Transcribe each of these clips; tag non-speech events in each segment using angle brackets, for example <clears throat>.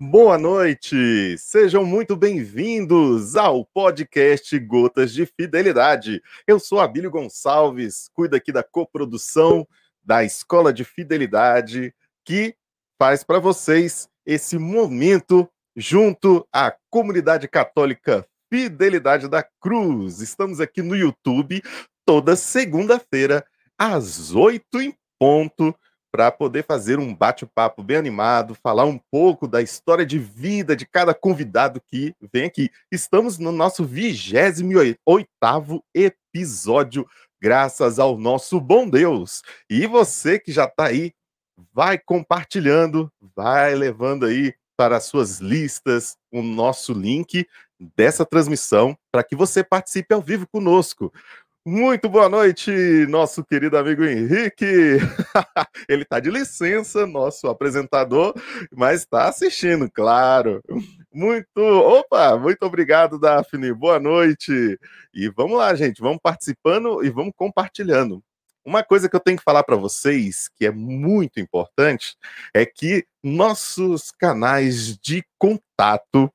Boa noite, sejam muito bem-vindos ao podcast Gotas de Fidelidade. Eu sou Abílio Gonçalves, cuido aqui da coprodução da Escola de Fidelidade, que faz para vocês esse momento junto à comunidade católica Fidelidade da Cruz. Estamos aqui no YouTube toda segunda-feira, às oito em ponto para poder fazer um bate-papo bem animado, falar um pouco da história de vida de cada convidado que vem aqui. Estamos no nosso 28 episódio, graças ao nosso bom Deus. E você que já está aí, vai compartilhando, vai levando aí para as suas listas o nosso link dessa transmissão para que você participe ao vivo conosco. Muito boa noite, nosso querido amigo Henrique. <laughs> Ele está de licença, nosso apresentador, mas está assistindo, claro. Muito, opa, muito obrigado, Daphne. Boa noite. E vamos lá, gente, vamos participando e vamos compartilhando. Uma coisa que eu tenho que falar para vocês, que é muito importante, é que nossos canais de contato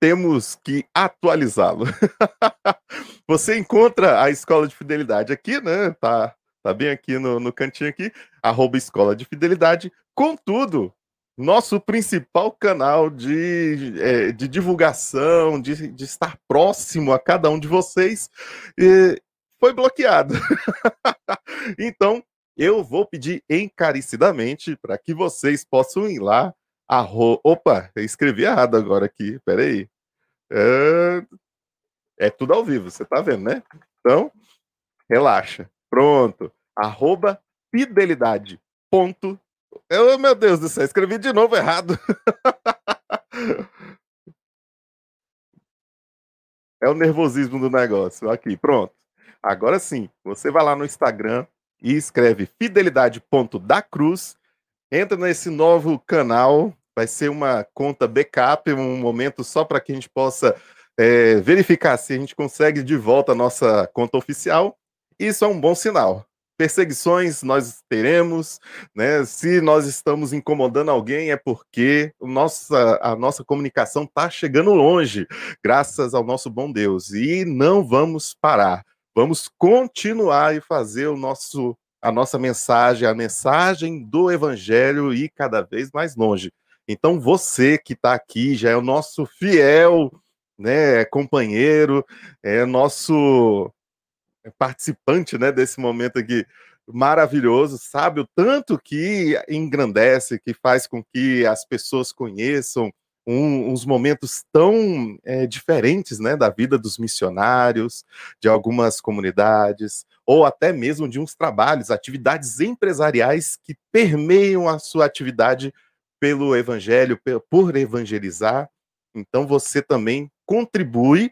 temos que atualizá-lo. <laughs> Você encontra a Escola de Fidelidade aqui, né? Tá, tá bem aqui no, no cantinho aqui, arroba Escola de Fidelidade. Contudo, nosso principal canal de, é, de divulgação, de, de estar próximo a cada um de vocês, foi bloqueado. <laughs> então, eu vou pedir encarecidamente para que vocês possam ir lá. Arro... Opa, escrevi errado agora aqui, peraí. É, é tudo ao vivo, você tá vendo, né? Então, relaxa. Pronto. Arroba fidelidade. Ponto. Eu, meu Deus do céu, escrevi de novo errado. <laughs> é o nervosismo do negócio. Aqui, pronto. Agora sim, você vai lá no Instagram e escreve fidelidade.dacruz. Entra nesse novo canal. Vai ser uma conta backup, um momento só para que a gente possa é, verificar se a gente consegue de volta a nossa conta oficial. Isso é um bom sinal. Perseguições nós teremos, né? Se nós estamos incomodando alguém é porque nossa, a nossa comunicação está chegando longe, graças ao nosso bom Deus. E não vamos parar. Vamos continuar e fazer o nosso a nossa mensagem, a mensagem do evangelho ir cada vez mais longe. Então você que está aqui já é o nosso fiel né, companheiro, é nosso participante, né, desse momento aqui maravilhoso, sabe o tanto que engrandece, que faz com que as pessoas conheçam um, uns momentos tão é, diferentes, né, da vida dos missionários, de algumas comunidades, ou até mesmo de uns trabalhos, atividades empresariais que permeiam a sua atividade pelo evangelho, por evangelizar. Então você também contribui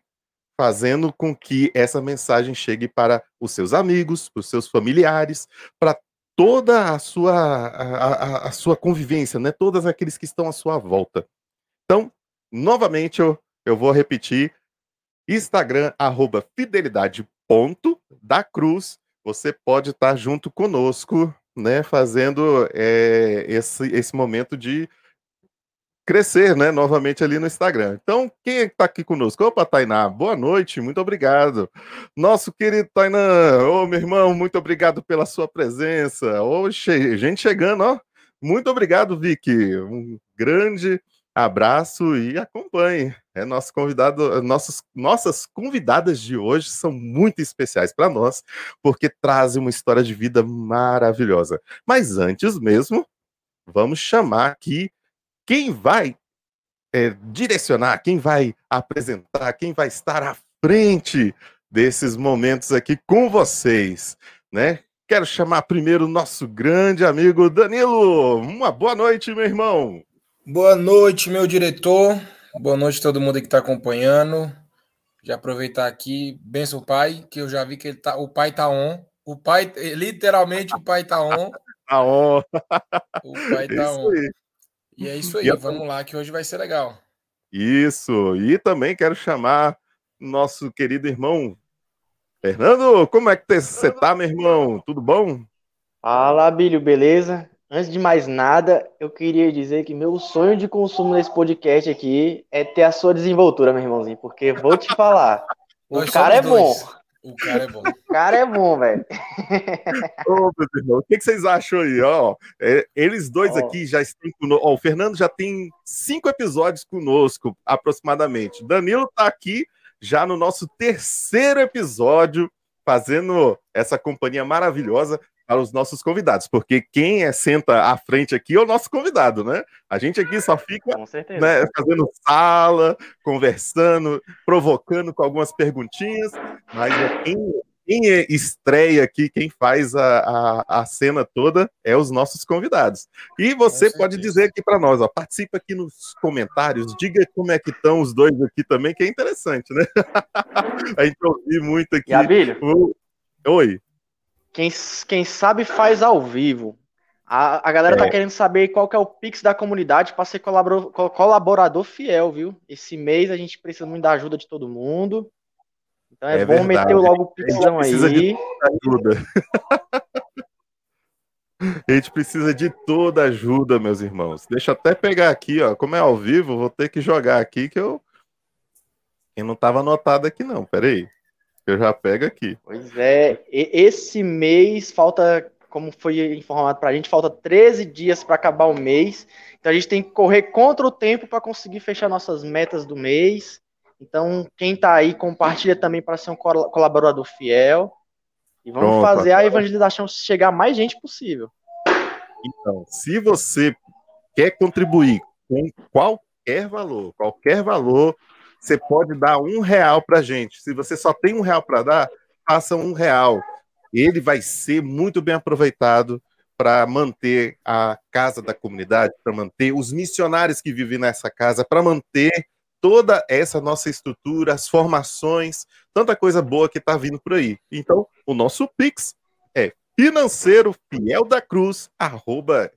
fazendo com que essa mensagem chegue para os seus amigos, para os seus familiares, para toda a sua, a, a, a, sua convivência, né? Todos aqueles que estão à sua volta. Então, novamente, eu, eu vou repetir: Instagram, arroba fidelidade ponto da cruz. Você pode estar junto conosco, né? Fazendo é, esse, esse momento de crescer, né, novamente ali no Instagram. Então, quem é está aqui conosco? Opa, Tainá, boa noite, muito obrigado. Nosso querido Tainá, ô meu irmão, muito obrigado pela sua presença. Ô, gente chegando, ó. Muito obrigado, Vicky. Um grande abraço e acompanhe. É nosso convidado, nossos, nossas convidadas de hoje são muito especiais para nós, porque trazem uma história de vida maravilhosa. Mas antes mesmo, vamos chamar aqui quem vai é, direcionar, quem vai apresentar, quem vai estar à frente desses momentos aqui com vocês, né? Quero chamar primeiro o nosso grande amigo Danilo. Uma boa noite, meu irmão. Boa noite, meu diretor. Boa noite a todo mundo que está acompanhando. Já aproveitar aqui, benção o pai, que eu já vi que ele tá, o pai tá on. O pai, literalmente, o pai tá on. Tá on. O pai tá Isso on. Aí. E é isso aí, e vamos lá que hoje vai ser legal. Isso, e também quero chamar nosso querido irmão Fernando, como é que você tá, meu irmão? Tudo bom? Fala, Bílio, beleza? Antes de mais nada, eu queria dizer que meu sonho de consumo nesse podcast aqui é ter a sua desenvoltura, meu irmãozinho, porque vou te falar, o cara é bom. O cara é bom. O cara é bom, velho. <laughs> Ô, meu irmão, o que, que, vocês acham aí? Ó, é, eles dois aqui já estão conosco. Ó, o Fernando já tem cinco episódios conosco, aproximadamente. Danilo tá aqui já no nosso terceiro episódio, fazendo essa companhia maravilhosa para os nossos convidados, porque quem é, senta à frente aqui é o nosso convidado, né? A gente aqui só fica né, fazendo sala, conversando, provocando com algumas perguntinhas, mas é quem, quem é estreia aqui, quem faz a, a, a, cena toda é os nossos convidados. E você pode dizer aqui para nós, ó, participa aqui nos comentários, diga como é que estão os dois aqui também, que é interessante, né? <laughs> a gente ouviu muito aqui. E o... Oi. Quem, quem sabe faz ao vivo. A, a galera tá é. tá querendo saber qual que é o Pix da comunidade para ser colaborador, colaborador fiel, viu? Esse mês a gente precisa muito da ajuda de todo mundo. Então é, é bom verdade. meter logo o Pixão aí. De ajuda. <laughs> A gente precisa de toda ajuda, meus irmãos. Deixa eu até pegar aqui, ó. Como é ao vivo, vou ter que jogar aqui que eu. Eu não estava anotado aqui, não. Peraí. Eu já pego aqui. Pois é, esse mês falta, como foi informado para a gente, falta 13 dias para acabar o mês. Então a gente tem que correr contra o tempo para conseguir fechar nossas metas do mês. Então, quem está aí, compartilha também para ser um colaborador fiel. E vamos Pronto, fazer a evangelização chegar a mais gente possível. Então, se você quer contribuir com qualquer valor, qualquer valor, você pode dar um real para gente. Se você só tem um real para dar, faça um real. Ele vai ser muito bem aproveitado para manter a casa da comunidade, para manter os missionários que vivem nessa casa, para manter toda essa nossa estrutura, as formações, tanta coisa boa que está vindo por aí. Então, o nosso Pix é financeiro da cruz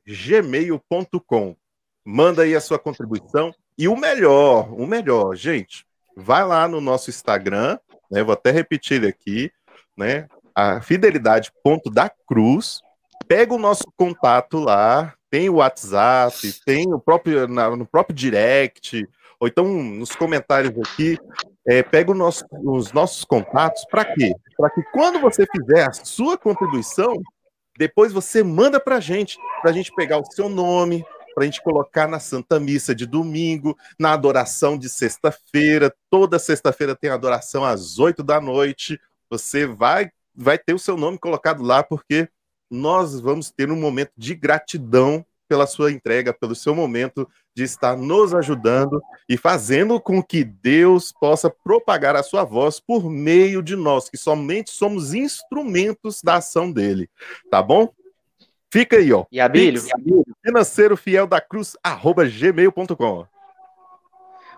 gmail.com. Manda aí a sua contribuição e o melhor, o melhor, gente, vai lá no nosso Instagram, né? Vou até repetir ele aqui, né? A fidelidade ponto da cruz. Pega o nosso contato lá, tem o WhatsApp, tem o próprio no próprio direct, ou então nos comentários aqui, é, pega nosso, os nossos contatos para quê? Para que quando você fizer a sua contribuição, depois você manda para a gente, para a gente pegar o seu nome, para a gente colocar na Santa Missa de domingo, na adoração de sexta-feira. Toda sexta-feira tem adoração às oito da noite. Você vai, vai ter o seu nome colocado lá, porque nós vamos ter um momento de gratidão pela sua entrega, pelo seu momento de estar nos ajudando e fazendo com que Deus possa propagar a sua voz por meio de nós, que somente somos instrumentos da ação dele. Tá bom? Fica aí, ó. E Abílio? Financeiro fiel da cruz, arroba gmail.com.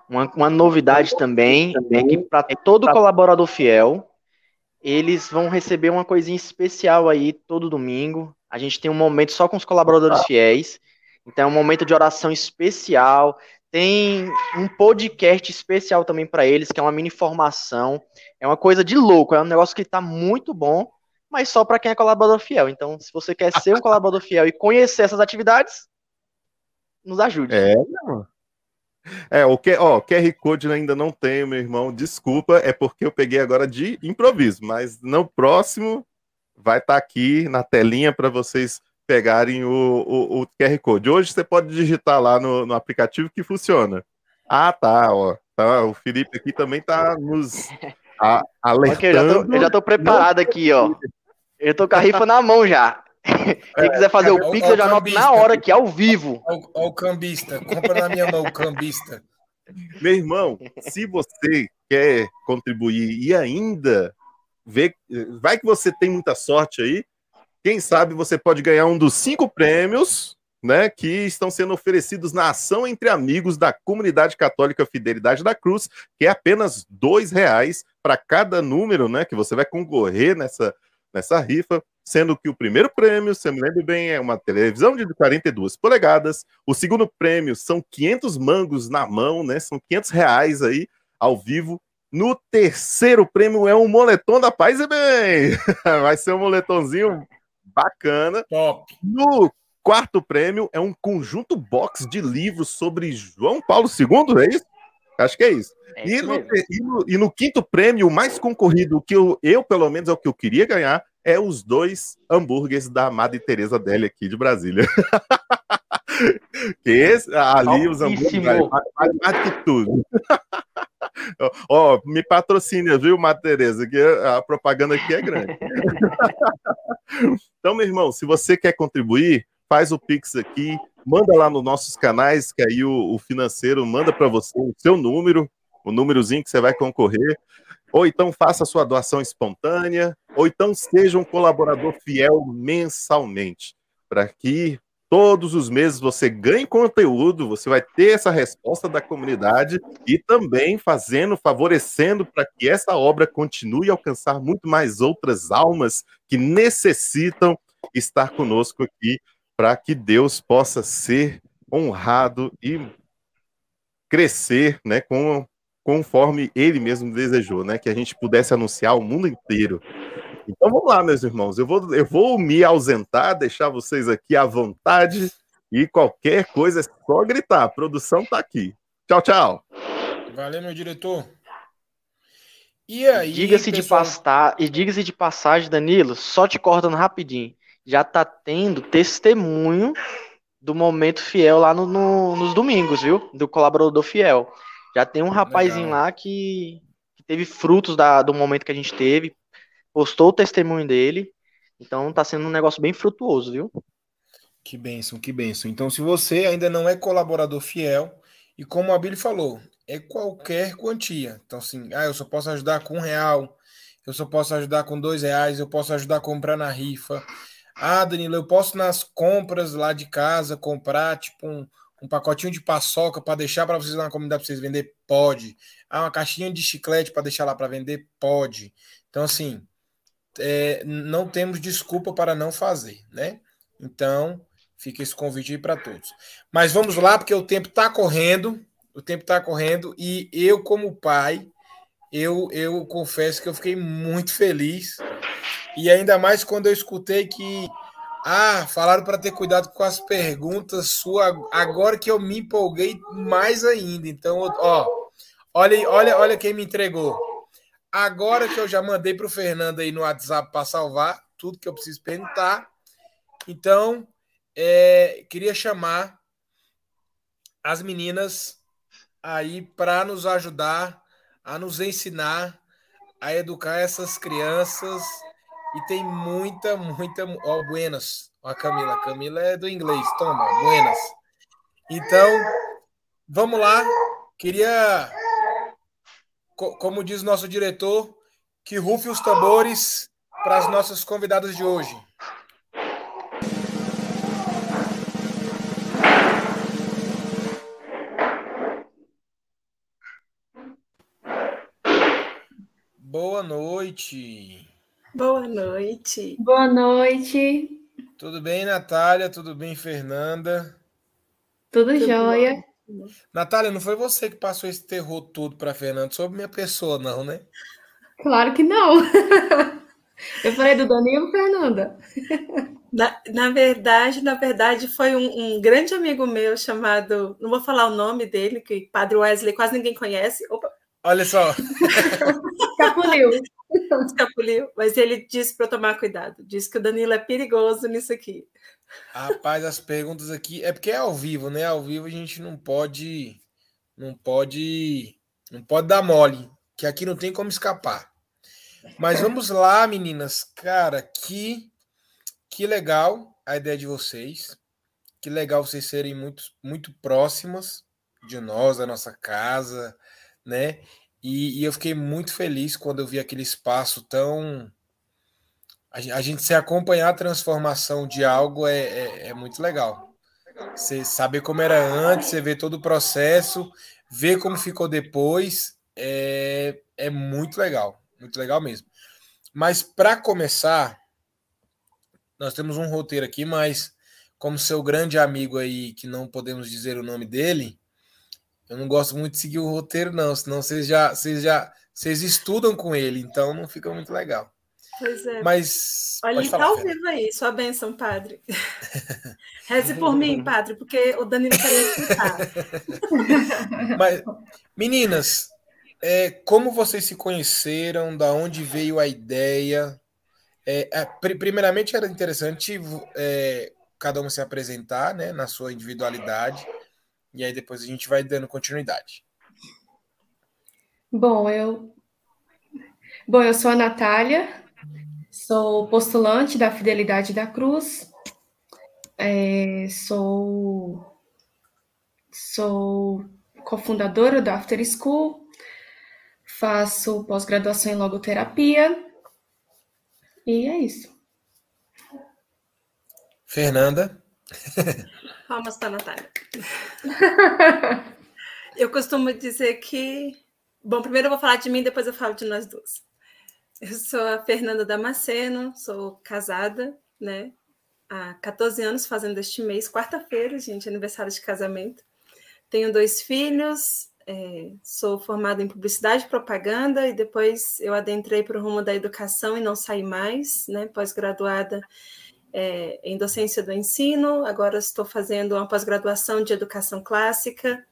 Uma, uma novidade também é que para todo colaborador fiel, eles vão receber uma coisinha especial aí todo domingo. A gente tem um momento só com os colaboradores fiéis. Então é um momento de oração especial. Tem um podcast especial também para eles, que é uma mini formação. É uma coisa de louco, é um negócio que está muito bom mas só para quem é colaborador fiel. Então, se você quer ser um colaborador fiel e conhecer essas atividades, nos ajude. É, não. É, o que, ó, QR Code ainda não tem, meu irmão. Desculpa, é porque eu peguei agora de improviso, mas no próximo vai estar tá aqui na telinha para vocês pegarem o, o, o, QR Code. Hoje você pode digitar lá no, no aplicativo que funciona. Ah, tá, ó. Tá, o Felipe aqui também tá nos <laughs> a, alertando. Okay, eu, já tô, eu já tô preparado aqui, ó. Eu tô com a rifa na mão já. <laughs> Quem é, quiser fazer é, o Pix, eu já anoto na hora aqui, ao vivo. Olha o cambista, compra na minha mão o cambista. Meu irmão, se você quer contribuir e ainda ver, vai que você tem muita sorte aí, quem sabe você pode ganhar um dos cinco prêmios, né, que estão sendo oferecidos na ação entre amigos da comunidade católica Fidelidade da Cruz, que é apenas dois reais para cada número, né, que você vai concorrer nessa nessa rifa, sendo que o primeiro prêmio, se eu me lembro bem, é uma televisão de 42 polegadas, o segundo prêmio são 500 mangos na mão, né? São 500 reais aí ao vivo. No terceiro prêmio é um moletom da Paz e Bem. <laughs> Vai ser um moletomzinho bacana. Top. No quarto prêmio é um conjunto box de livros sobre João Paulo II, é isso? Acho que é isso. É e, no, e, no, e, no, quinto prêmio, o mais concorrido, que eu, eu, pelo menos, é o que eu queria ganhar, é os dois hambúrgueres da Madre Teresa Deli aqui de Brasília. <laughs> que esse, ali os hambúrgueres mais, mais que tudo. <laughs> Ó, oh, me patrocina, viu, Madre Teresa, que a propaganda aqui é grande. <laughs> então, meu irmão, se você quer contribuir, faz o Pix aqui, manda lá nos nossos canais, que aí o, o financeiro manda para você o seu número, o númerozinho que você vai concorrer, ou então faça sua doação espontânea, ou então seja um colaborador fiel mensalmente, para que todos os meses você ganhe conteúdo, você vai ter essa resposta da comunidade e também fazendo, favorecendo para que essa obra continue a alcançar muito mais outras almas que necessitam estar conosco aqui para que Deus possa ser honrado e crescer, né, com, conforme Ele mesmo desejou, né, que a gente pudesse anunciar ao mundo inteiro. Então vamos lá, meus irmãos, eu vou, eu vou me ausentar, deixar vocês aqui à vontade e qualquer coisa é só gritar. A produção está aqui. Tchau, tchau. Valeu, meu diretor. E aí, diga-se pessoal... de pastar e diga-se de passagem, Danilo, só te cortando rapidinho já tá tendo testemunho do momento fiel lá no, no, nos domingos, viu? Do colaborador fiel. Já tem um rapazinho Legal. lá que, que, teve frutos da, do momento que a gente teve, postou o testemunho dele. Então tá sendo um negócio bem frutuoso, viu? Que benção, que benção. Então, se você ainda não é colaborador fiel, e como a Billy falou, é qualquer quantia. Então, assim, ah, eu só posso ajudar com um real, eu só posso ajudar com dois reais, eu posso ajudar a comprar na rifa, ah, Danilo, eu posso nas compras lá de casa comprar tipo um, um pacotinho de paçoca para deixar para vocês na comunidade para vocês vender? Pode. Ah, uma caixinha de chiclete para deixar lá para vender? Pode. Então, assim, é, não temos desculpa para não fazer, né? Então, fica esse convite aí para todos. Mas vamos lá, porque o tempo está correndo, o tempo está correndo, e eu, como pai, eu, eu confesso que eu fiquei muito feliz e ainda mais quando eu escutei que ah, falaram para ter cuidado com as perguntas sua agora que eu me empolguei mais ainda. Então, ó, olha, olha, olha quem me entregou. Agora que eu já mandei para o Fernando aí no WhatsApp para salvar tudo que eu preciso perguntar. Então, é, queria chamar as meninas aí para nos ajudar a nos ensinar a educar essas crianças e tem muita, muita. Ó, buenas. Ó, a Camila. Camila é do inglês. Toma, buenas. Então, vamos lá. Queria, como diz nosso diretor, que rufe os tambores para as nossas convidadas de hoje. Boa noite. Boa noite. Boa noite. Tudo bem, Natália? Tudo bem, Fernanda? Tudo, Tudo jóia. Bom. Natália, não foi você que passou esse terror todo para Fernanda sobre minha pessoa, não, né? Claro que não. <laughs> Eu falei do Danilo, Fernanda. Na, na verdade, na verdade, foi um, um, grande amigo meu chamado, não vou falar o nome dele, que Padre Wesley quase ninguém conhece. Opa. Olha só. <laughs> Escapuliu. <laughs> Escapuliu, mas ele disse para eu tomar cuidado. Disse que o Danilo é perigoso nisso aqui. Rapaz, as perguntas aqui é porque é ao vivo, né? Ao vivo a gente não pode, não pode, não pode dar mole, que aqui não tem como escapar. Mas vamos lá, meninas. Cara, que que legal a ideia de vocês. Que legal vocês serem muito muito próximas de nós, da nossa casa, né? E, e, eu fiquei muito feliz quando eu vi aquele espaço tão. A, a gente se acompanhar a transformação de algo é, é, é, muito legal. Você saber como era antes, você ver todo o processo, ver como ficou depois, é, é muito legal. Muito legal mesmo. Mas para começar, nós temos um roteiro aqui, mas como seu grande amigo aí, que não podemos dizer o nome dele, eu não gosto muito de seguir o roteiro, não, senão vocês já, vocês já vocês estudam com ele, então não fica muito legal. Pois é. Mas. Olha, ele tá falar, ao Fernanda. vivo aí, sua bênção, padre. <laughs> Reze por mim, padre, porque o Danilo queria escutar. <laughs> Mas, meninas, é, como vocês se conheceram? Da onde veio a ideia? É, é, pri- primeiramente, era interessante é, cada uma se apresentar né, na sua individualidade. E aí depois a gente vai dando continuidade. Bom, eu. Bom, eu sou a Natália, sou postulante da Fidelidade da Cruz, é, sou, sou cofundadora do After School, faço pós-graduação em logoterapia, e é isso. Fernanda, <laughs> Palmas para a Natália. <laughs> Eu costumo dizer que. Bom, primeiro eu vou falar de mim, depois eu falo de nós duas. Eu sou a Fernanda Damasceno, sou casada, né? Há 14 anos, fazendo este mês, quarta-feira, gente, aniversário de casamento. Tenho dois filhos, é, sou formada em publicidade e propaganda, e depois eu adentrei para o rumo da educação e não saí mais, né? Pós-graduada é, em docência do ensino, agora estou fazendo uma pós-graduação de educação clássica.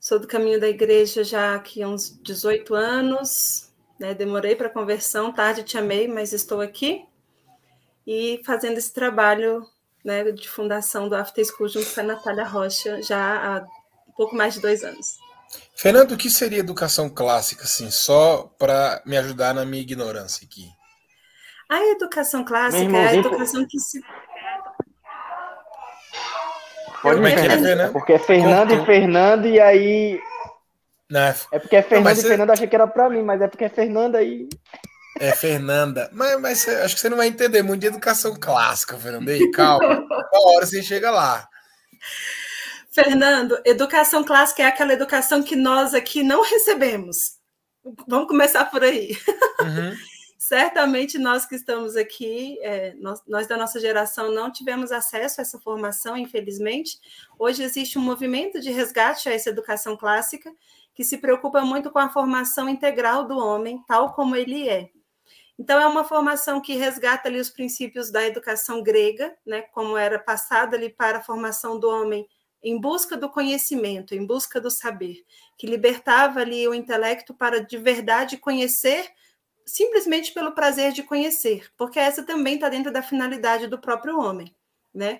Sou do caminho da igreja já aqui há uns 18 anos, né? demorei para a conversão, tarde te amei, mas estou aqui. E fazendo esse trabalho né, de fundação do After School junto com a Natália Rocha já há um pouco mais de dois anos. Fernando, o que seria educação clássica, assim, só para me ajudar na minha ignorância aqui? A educação clássica é a educação que se. Pode é me é, entender. Fernando? É porque é Fernando Contou. e Fernando, e aí. Não, é- É porque é Fernando mas e você- Fernando, achei que era pra mim, mas é porque é Fernanda aí. É Fernanda. Mas, mas acho que você não vai entender muito de educação clássica, Fernanda. Aí, calma. <laughs> Uma hora você chega lá. Fernando, educação clássica é aquela educação que nós aqui não recebemos. Vamos começar por aí. Uhum. <laughs> Certamente nós que estamos aqui, é, nós, nós da nossa geração não tivemos acesso a essa formação, infelizmente. Hoje existe um movimento de resgate a essa educação clássica que se preocupa muito com a formação integral do homem, tal como ele é. Então, é uma formação que resgata ali os princípios da educação grega, né, como era passada ali para a formação do homem em busca do conhecimento, em busca do saber, que libertava ali o intelecto para de verdade conhecer simplesmente pelo prazer de conhecer, porque essa também está dentro da finalidade do próprio homem, né?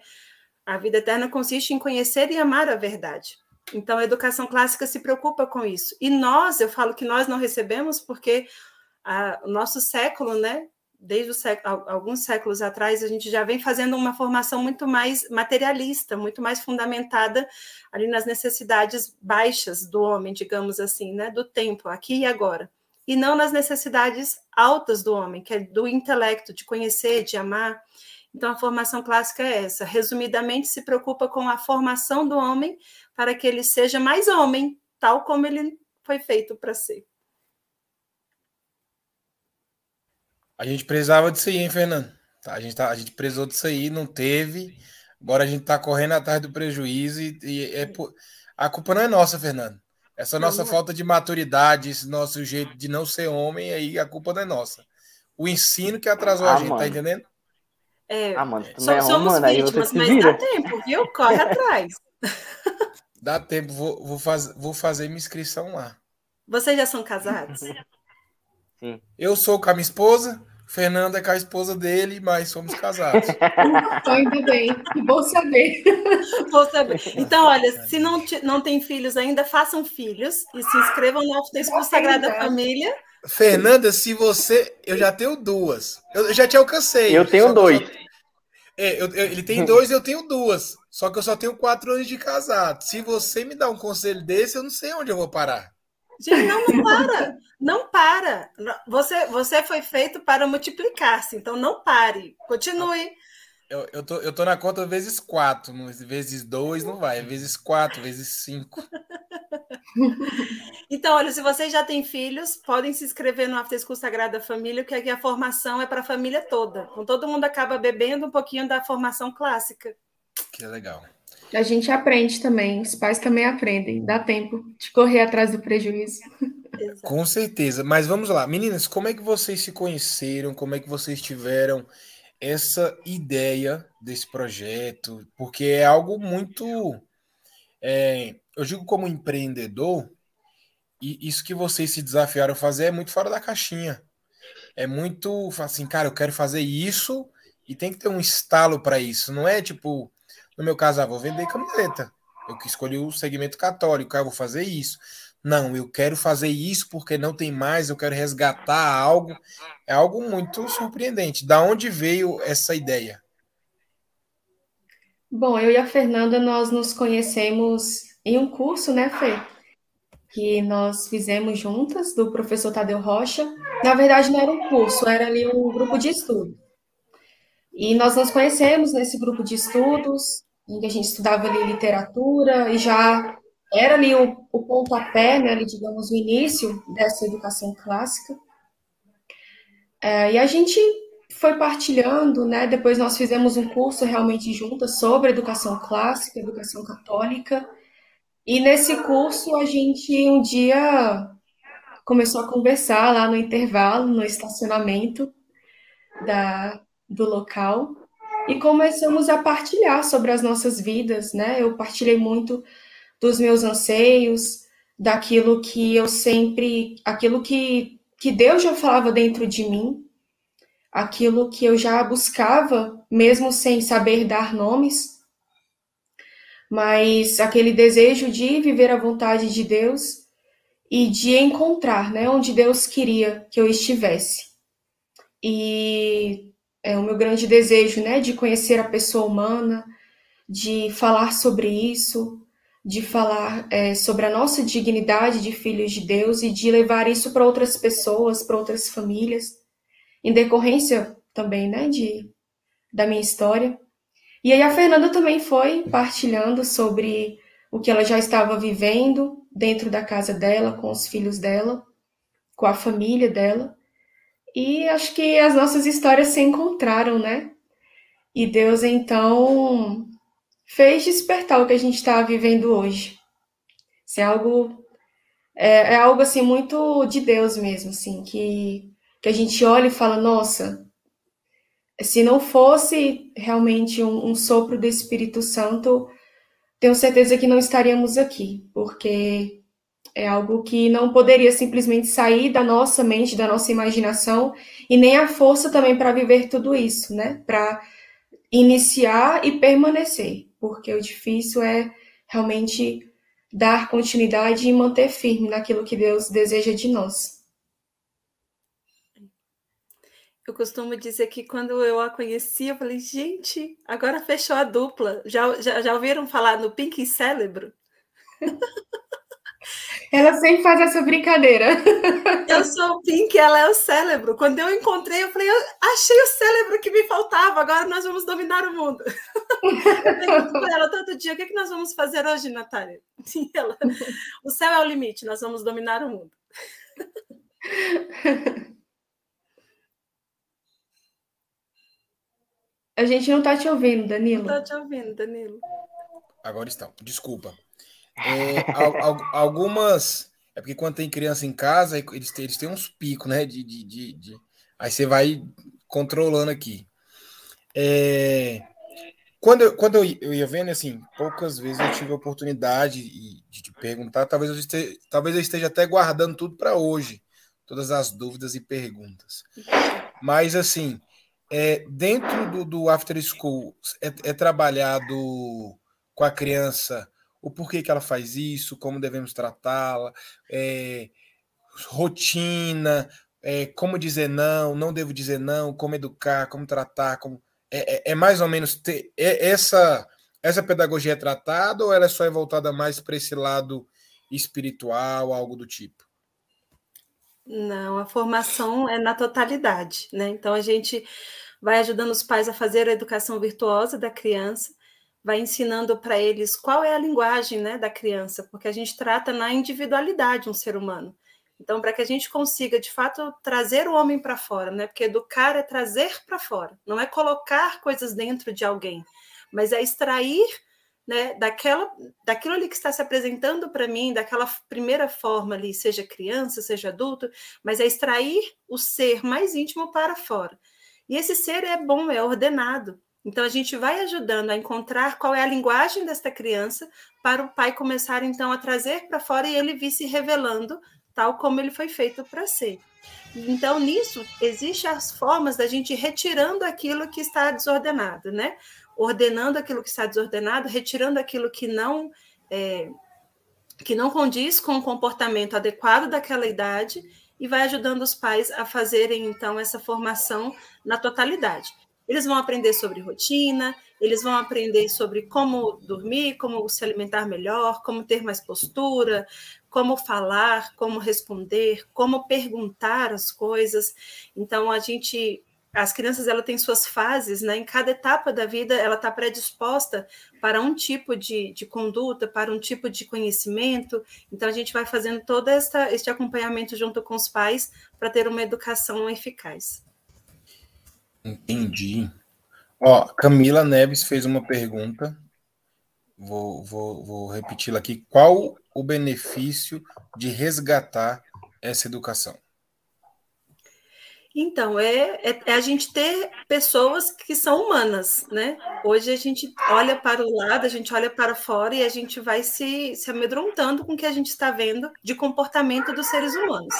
A vida eterna consiste em conhecer e amar a verdade. Então, a educação clássica se preocupa com isso. E nós, eu falo que nós não recebemos porque o nosso século, né? Desde século, alguns séculos atrás, a gente já vem fazendo uma formação muito mais materialista, muito mais fundamentada ali nas necessidades baixas do homem, digamos assim, né? Do tempo, aqui e agora e não nas necessidades altas do homem, que é do intelecto, de conhecer, de amar. Então, a formação clássica é essa. Resumidamente, se preocupa com a formação do homem para que ele seja mais homem, tal como ele foi feito para ser. A gente precisava disso aí, hein, Fernando? Tá, a, gente tá, a gente precisou disso aí, não teve. Agora a gente tá correndo atrás do prejuízo e, e é por... a culpa não é nossa, Fernando. Essa Não, nossa não é. falta de maturidade, esse nosso jeito de não ser homem, aí a culpa não é nossa. O ensino que atrasou a Ah, gente, mano. tá entendendo? É, Ah, mano, tu não so- é somos aí você vítimas, mas vira. dá tempo, viu? Corre <laughs> atrás. Dá tempo, vou, vou, faz, vou fazer minha inscrição lá. Vocês já são casados? Eu sou com a minha esposa, Fernando é com a esposa dele, mas somos casados. <laughs> Então, ainda bem, bom saber. <laughs> Vou saber. Então, olha, se não, ti- não tem filhos ainda, façam filhos e se inscrevam no School Sagrada. Família. Fernanda, se você. Eu já tenho duas. Eu já te alcancei. Eu tenho dois. só- É, eu- eu- ele tem dois, eu tenho duas. Só que eu só tenho quatro anos de casado. Se você me dá um conselho desse, eu não sei onde eu vou parar. Gente, não, não para. Não para. Você, você foi feito para multiplicar-se, então não pare. Continue. Eu, eu, tô, eu tô na conta vezes quatro. não- Vezes dois não vai. Vezes quatro, vezes cinco. <laughs> Então, olha, se vocês já têm filhos, podem se inscrever no After School Sagrada Família, porque aqui a formação é para a família toda. Então, todo mundo acaba bebendo um pouquinho da formação clássica. Que legal. A gente aprende também, os pais também aprendem, dá tempo de correr atrás do prejuízo. Exato. Com certeza. Mas vamos lá, meninas, como é que vocês se conheceram? Como é que vocês tiveram essa ideia desse projeto? Porque é algo muito. É, eu digo como empreendedor, e isso que vocês se desafiaram a fazer é muito fora da caixinha. É muito assim, cara, eu quero fazer isso e tem que ter um estalo para isso. Não é tipo, no meu caso, ah, vou vender camiseta. Eu que escolhi o segmento católico, ah, vou fazer isso. Não, eu quero fazer isso porque não tem mais, eu quero resgatar algo. É algo muito surpreendente. Da onde veio essa ideia? Bom, eu e a Fernanda, nós nos conhecemos em um curso, né, Fê? Que nós fizemos juntas, do professor Tadeu Rocha. Na verdade, não era um curso, era ali um grupo de estudo. E nós nos conhecemos nesse grupo de estudos, em que a gente estudava ali literatura e já era ali o, o pontapé, né, ali, digamos, o início dessa educação clássica. É, e a gente foi partilhando, né? Depois nós fizemos um curso realmente juntas sobre educação clássica, educação católica. E nesse curso a gente um dia começou a conversar lá no intervalo, no estacionamento da, do local e começamos a partilhar sobre as nossas vidas, né? Eu partilhei muito dos meus anseios, daquilo que eu sempre, aquilo que, que Deus já falava dentro de mim, aquilo que eu já buscava, mesmo sem saber dar nomes, mas aquele desejo de viver a vontade de Deus e de encontrar, né, onde Deus queria que eu estivesse. E é o meu grande desejo, né, de conhecer a pessoa humana, de falar sobre isso, de falar é, sobre a nossa dignidade de filhos de Deus e de levar isso para outras pessoas, para outras famílias, em decorrência também, né, de, da minha história. E aí a Fernanda também foi partilhando sobre o que ela já estava vivendo dentro da casa dela, com os filhos dela, com a família dela. E acho que as nossas histórias se encontraram, né? E Deus então fez despertar o que a gente está vivendo hoje. Isso é algo é, é, algo assim muito de Deus mesmo, assim, que que a gente olha e fala, nossa, se não fosse realmente um, um sopro do Espírito Santo, tenho certeza que não estaríamos aqui, porque é algo que não poderia simplesmente sair da nossa mente, da nossa imaginação, e nem a força também para viver tudo isso, né? Para iniciar e permanecer porque o difícil é realmente dar continuidade e manter firme naquilo que Deus deseja de nós. Eu costumo dizer que quando eu a conheci, eu falei, gente, agora fechou a dupla. Já, já, já ouviram falar no Pink Cérebro? <laughs> Ela sempre faz essa brincadeira. Eu sou o Pink, ela é o cérebro. Quando eu encontrei, eu falei, eu achei o cérebro que me faltava, agora nós vamos dominar o mundo. Eu <laughs> ela todo dia, o que, é que nós vamos fazer hoje, Natália? Ela, o céu é o limite, nós vamos dominar o mundo. A gente não está te ouvindo, Danilo. Não está te ouvindo, Danilo. Agora estão. Desculpa. É, algumas. É porque quando tem criança em casa, eles têm, eles têm uns picos, né? De, de, de, de... Aí você vai controlando aqui. É, quando eu, quando eu, ia vendo, assim, poucas vezes eu tive a oportunidade de, de perguntar, talvez eu, esteja, talvez eu esteja até guardando tudo para hoje, todas as dúvidas e perguntas. Mas, assim, é, dentro do, do After School, é, é trabalhado com a criança o porquê que ela faz isso, como devemos tratá-la, é, rotina, é, como dizer não, não devo dizer não, como educar, como tratar, como é, é, é mais ou menos ter, é, essa essa pedagogia é tratada ou ela é só voltada mais para esse lado espiritual, algo do tipo? Não, a formação é na totalidade, né? Então a gente vai ajudando os pais a fazer a educação virtuosa da criança, vai ensinando para eles qual é a linguagem né, da criança, porque a gente trata na individualidade um ser humano. Então, para que a gente consiga, de fato, trazer o homem para fora, né? Porque educar é trazer para fora, não é colocar coisas dentro de alguém, mas é extrair né, daquela, daquilo ali que está se apresentando para mim, daquela primeira forma ali, seja criança, seja adulto, mas é extrair o ser mais íntimo para fora. E esse ser é bom, é ordenado. Então a gente vai ajudando a encontrar qual é a linguagem desta criança para o pai começar então a trazer para fora e ele vir se revelando tal como ele foi feito para ser. Então, nisso, existem as formas da gente ir retirando aquilo que está desordenado, né? Ordenando aquilo que está desordenado, retirando aquilo que não é, que não condiz com o comportamento adequado daquela idade e vai ajudando os pais a fazerem então essa formação na totalidade. Eles vão aprender sobre rotina, eles vão aprender sobre como dormir, como se alimentar melhor, como ter mais postura, como falar, como responder, como perguntar as coisas. Então a gente as crianças ela tem suas fases, né? Em cada etapa da vida ela está predisposta para um tipo de, de conduta, para um tipo de conhecimento. Então a gente vai fazendo todo esta, este acompanhamento junto com os pais para ter uma educação eficaz. Entendi. Ó, Camila Neves fez uma pergunta. Vou, vou, vou repeti-la aqui. Qual o benefício de resgatar essa educação? Então, é, é, é, a gente ter pessoas que são humanas, né? Hoje a gente olha para o lado, a gente olha para fora e a gente vai se, se amedrontando com o que a gente está vendo de comportamento dos seres humanos.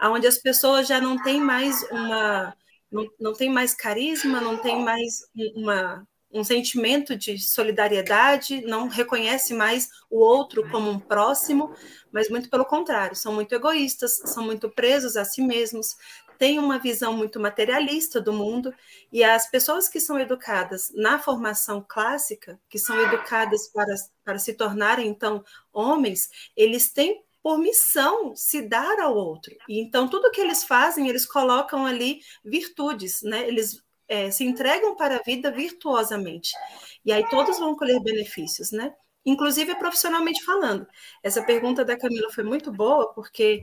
Onde as pessoas já não têm mais uma, não, não tem mais carisma, não tem mais uma, um sentimento de solidariedade, não reconhece mais o outro como um próximo, mas muito pelo contrário, são muito egoístas, são muito presos a si mesmos, têm uma visão muito materialista do mundo, e as pessoas que são educadas na formação clássica, que são educadas para, para se tornarem, então, homens, eles têm por missão se dar ao outro. E então tudo que eles fazem, eles colocam ali virtudes, né? Eles é, se entregam para a vida virtuosamente. E aí todos vão colher benefícios, né? Inclusive profissionalmente falando. Essa pergunta da Camila foi muito boa, porque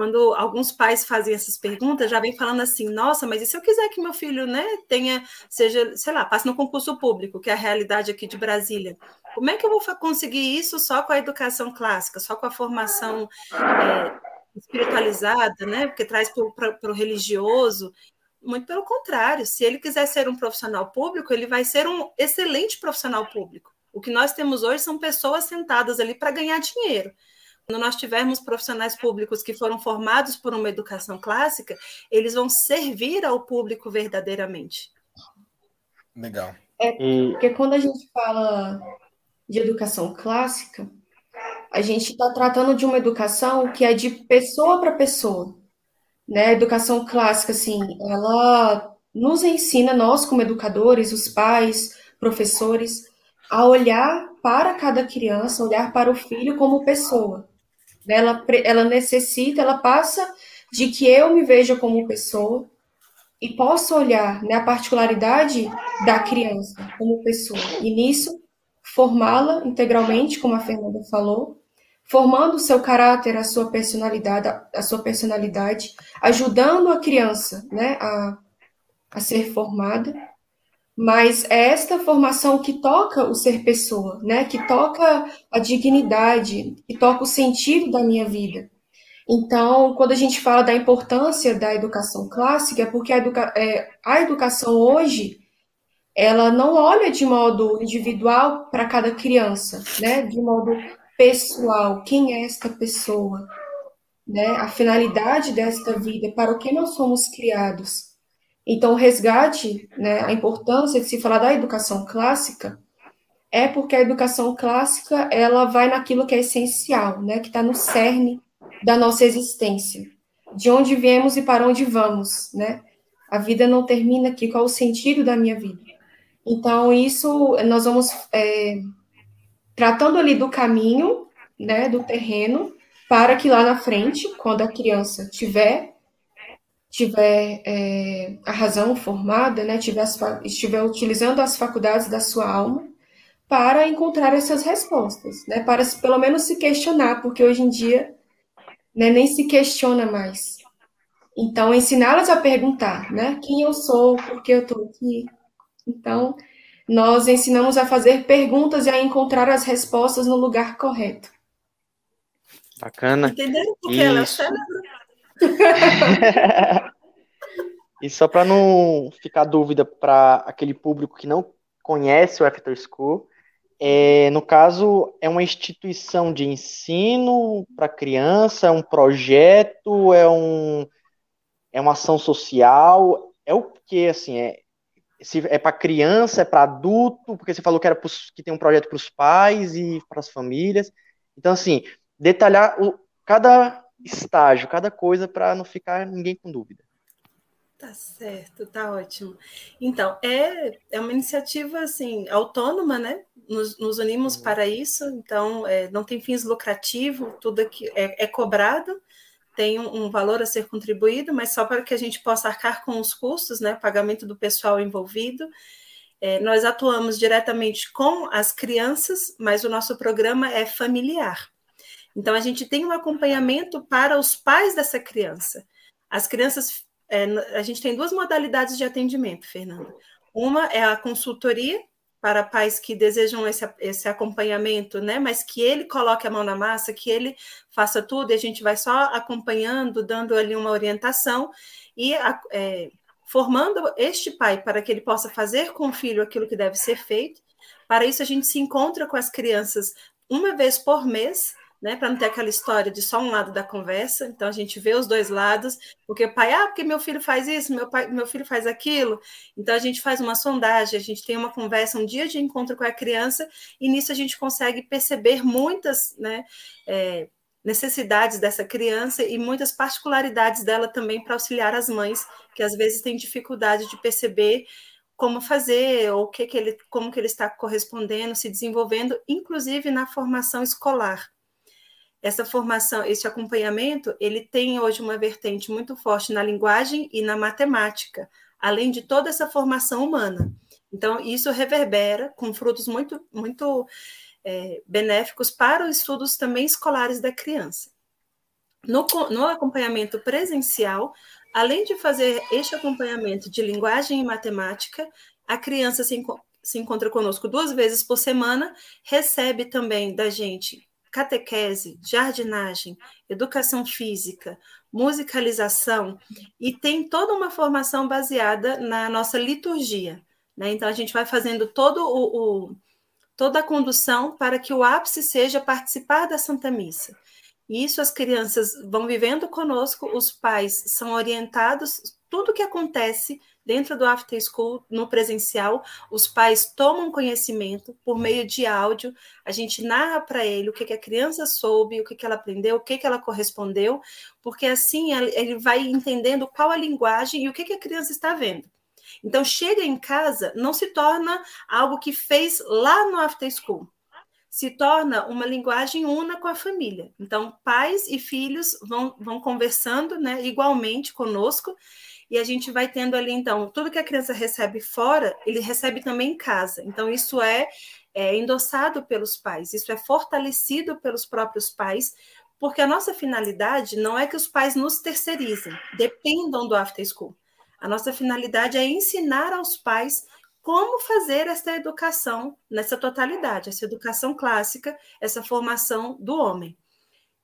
quando alguns pais fazem essas perguntas, já vem falando assim, nossa, mas e se eu quiser que meu filho, né, tenha, seja, sei lá, passe no concurso público, que é a realidade aqui de Brasília. Como é que eu vou conseguir isso só com a educação clássica, só com a formação é, espiritualizada, né, porque traz para o religioso? Muito pelo contrário, se ele quiser ser um profissional público, ele vai ser um excelente profissional público. O que nós temos hoje são pessoas sentadas ali para ganhar dinheiro. Quando nós tivermos profissionais públicos que foram formados por uma educação clássica, eles vão servir ao público verdadeiramente. Legal. É porque quando a gente fala de educação clássica, a gente está tratando de uma educação que é de pessoa para pessoa. Né? A educação clássica, assim, ela nos ensina, nós como educadores, os pais, professores, a olhar para cada criança, olhar para o filho como pessoa. Né? Ela, ela necessita, ela passa de que eu me veja como pessoa e possa olhar né, a particularidade da criança como pessoa. E nisso, formá-la integralmente, como a Fernanda falou, formando o seu caráter, a sua personalidade, a sua personalidade, ajudando a criança né, a, a ser formada mas é esta formação que toca o ser pessoa, né? Que toca a dignidade, que toca o sentido da minha vida. Então, quando a gente fala da importância da educação clássica, é porque a, educa é, a educação hoje ela não olha de modo individual para cada criança, né? De modo pessoal, quem é esta pessoa, né? A finalidade desta vida, para o que nós somos criados. Então, o resgate, né, a importância de se falar da educação clássica é porque a educação clássica ela vai naquilo que é essencial, né, que está no cerne da nossa existência, de onde viemos e para onde vamos, né? A vida não termina aqui. Qual o sentido da minha vida? Então, isso nós vamos é, tratando ali do caminho, né, do terreno, para que lá na frente, quando a criança tiver tiver é, a razão formada, né, tiver as, estiver utilizando as faculdades da sua alma para encontrar essas respostas, né, para pelo menos se questionar, porque hoje em dia né, nem se questiona mais. Então, ensiná-las a perguntar, né, quem eu sou, por que eu estou aqui. Então, nós ensinamos a fazer perguntas e a encontrar as respostas no lugar correto. Bacana. Entenderam por que ela é célebre? E só para não ficar dúvida para aquele público que não conhece o After School, é, no caso, é uma instituição de ensino para criança, é um projeto, é, um, é uma ação social, é o que, assim, é, se é para criança, é para adulto, porque você falou que era pros, que tem um projeto para os pais e para as famílias. Então, assim, detalhar o, cada estágio, cada coisa, para não ficar ninguém com dúvida. Tá certo, tá ótimo. Então, é, é uma iniciativa assim, autônoma, né? Nos, nos unimos uhum. para isso, então é, não tem fins lucrativos, tudo aqui é, é cobrado, tem um, um, valor a ser contribuído, mas só para que a gente possa arcar com os custos, né? Pagamento do pessoal envolvido. É, nós atuamos diretamente com as crianças, mas o nosso programa é familiar. Então, a gente tem um acompanhamento para os pais dessa criança. As crianças, é, a gente tem duas modalidades de atendimento, Fernanda. Uma é a consultoria para pais que desejam esse, esse acompanhamento, né? Mas que ele coloque a mão na massa, que ele faça tudo, e a gente vai só acompanhando, dando ali uma orientação e é, formando este pai para que ele possa fazer com o filho aquilo que deve ser feito. Para isso, a gente se encontra com as crianças uma vez por mês né, para não ter aquela história de só um lado da conversa. Então a gente vê os dois lados, porque o pai, ah, porque meu filho faz isso, meu pai, meu filho faz aquilo. Então a gente faz uma sondagem, a gente tem uma conversa, um dia de encontro com a criança, e nisso a gente consegue perceber muitas, né, é, necessidades dessa criança e muitas particularidades dela também para auxiliar as mães que às vezes têm dificuldade de perceber como fazer, ou que que ele, como que ele está correspondendo, se desenvolvendo, inclusive na formação escolar essa formação, esse acompanhamento, ele tem hoje uma vertente muito forte na linguagem e na matemática, além de toda essa formação humana. Então, isso reverbera com frutos muito, muito é, benéficos para os estudos também escolares da criança. No, no acompanhamento presencial, além de fazer este acompanhamento de linguagem e matemática, a criança se, se encontra conosco duas vezes por semana, recebe também da gente catequese, jardinagem, educação física, musicalização e tem toda uma formação baseada na nossa liturgia. Né? Então a gente vai fazendo todo o, o, toda a condução para que o ápice seja participar da Santa Missa. E isso as crianças vão vivendo conosco, os pais são orientados, tudo que acontece dentro do after school, no presencial, os pais tomam conhecimento por meio de áudio, a gente narra para ele o que, que, a criança soube, o que, que ela aprendeu, o que, que ela correspondeu, porque assim ele vai entendendo qual a linguagem e o que, que a criança está vendo. Então, chega em casa, não se torna algo que fez lá no after school, se torna uma linguagem una com a família. Então, pais e filhos vão, vão conversando né, igualmente conosco e a gente vai tendo ali, então, tudo que a criança recebe fora, ele recebe também em casa. Então, isso é, é endossado pelos pais, isso é fortalecido pelos próprios pais, porque a nossa finalidade não é que os pais nos terceirizem, dependam do after school. A nossa finalidade é ensinar aos pais como fazer essa educação nessa totalidade, essa educação clássica, essa formação do homem.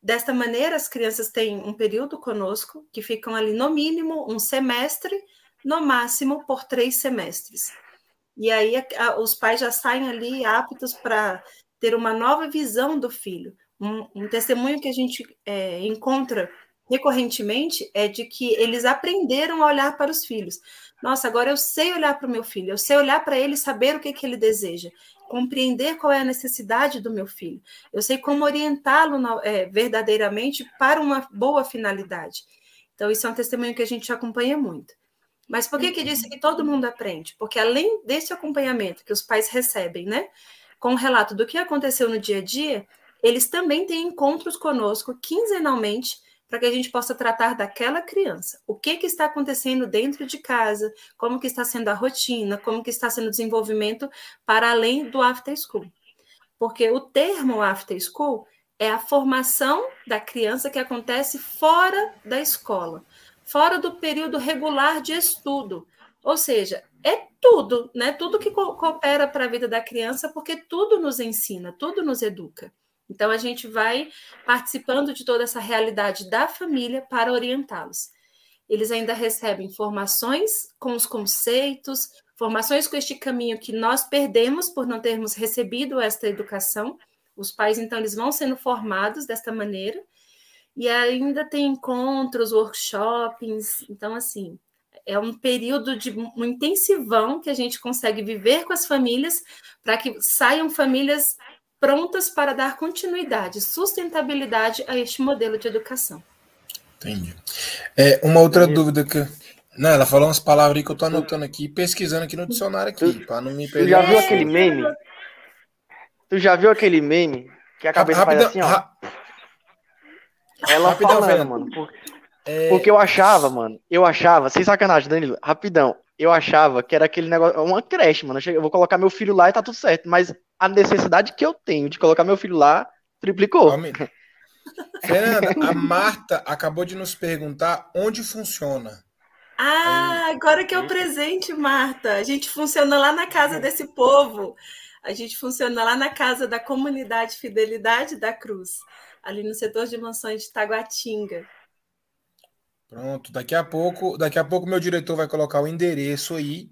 Desta maneira, as crianças têm um período conosco, que ficam ali no mínimo um semestre, no máximo por três semestres. E aí a, a, os pais já saem ali aptos para ter uma nova visão do filho. Um, um testemunho que a gente é, encontra recorrentemente é de que eles aprenderam a olhar para os filhos. Nossa, agora eu sei olhar para o meu filho, eu sei olhar para ele saber o que, que ele deseja compreender qual é a necessidade do meu filho. Eu sei como orientá-lo é, verdadeiramente para uma boa finalidade. Então, isso é um testemunho que a gente acompanha muito. Mas por que, que disse que todo mundo aprende? Porque além desse acompanhamento que os pais recebem, né, com o relato do que aconteceu no dia a dia, eles também têm encontros conosco quinzenalmente para que a gente possa tratar daquela criança. O que, que está acontecendo dentro de casa, como que está sendo a rotina, como que está sendo o desenvolvimento para além do after school. Porque o termo after school é a formação da criança que acontece fora da escola, fora do período regular de estudo. Ou seja, é tudo, né? Tudo que co coopera para a vida da criança, porque tudo nos ensina, tudo nos educa. Então a gente vai participando de toda essa realidade da família para orientá-los. Eles ainda recebem formações com os conceitos, formações com este caminho que nós perdemos por não termos recebido esta educação. Os pais, então, eles vão sendo formados desta maneira. E ainda tem encontros, workshops. Então, assim, é um período de um intensivão que a gente consegue viver com as famílias para que saiam famílias prontas para dar continuidade, sustentabilidade a este modelo de educação. Entendi. É, uma outra Entendi. dúvida que. Não, ela falou umas palavras aí que eu tô anotando aqui, pesquisando aqui no dicionário aqui, para não me perder. Tu já viu aquele meme? Tu já viu aquele meme que a cabeça Rapidão, faz assim, ó? Ra... Ela Rapidão, falando, mano. Porque, é... porque eu achava, mano, eu achava, sem sacanagem, Danilo, rapidão, eu achava que era aquele negócio, uma creche, mano. Eu vou colocar meu filho lá e tá tudo certo, mas a necessidade que eu tenho de colocar meu filho lá triplicou. Fernanda, a Marta acabou de nos perguntar onde funciona. Ah, agora que é o presente, Marta. A gente funciona lá na casa desse povo. A gente funciona lá na casa da comunidade Fidelidade da Cruz, ali no setor de mansões de Taguatinga. Pronto, daqui a pouco, daqui a pouco meu diretor vai colocar o endereço aí,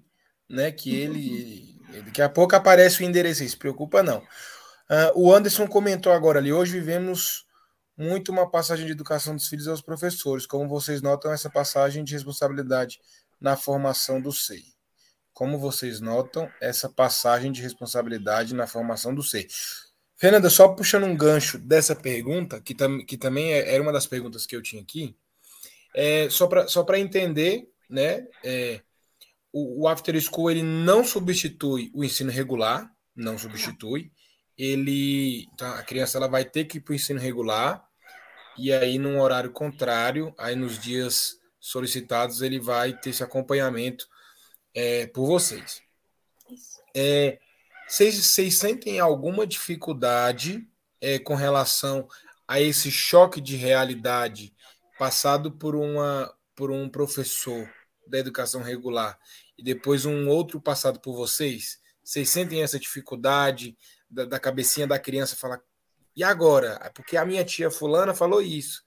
né? Que ele, daqui a pouco aparece o endereço aí, se preocupa não. Uh, o Anderson comentou agora ali, hoje vivemos muito uma passagem de educação dos filhos aos professores. Como vocês notam, essa passagem de responsabilidade na formação do SEI. Como vocês notam, essa passagem de responsabilidade na formação do SEI. Fernanda, só puxando um gancho dessa pergunta, que, tam, que também é, era uma das perguntas que eu tinha aqui, é, só para só entender, né? É, o, o After School ele não substitui o ensino regular, não substitui. Ele, tá, a criança ela vai ter que ir para o ensino regular, e aí num horário contrário, aí nos dias solicitados ele vai ter esse acompanhamento é, por vocês. É, vocês, vocês sentem alguma dificuldade é, com relação a esse choque de realidade passado por, uma, por um professor da educação regular e depois um outro passado por vocês? Vocês sentem essa dificuldade da, da cabecinha da criança falar, e agora? É porque a minha tia fulana falou isso.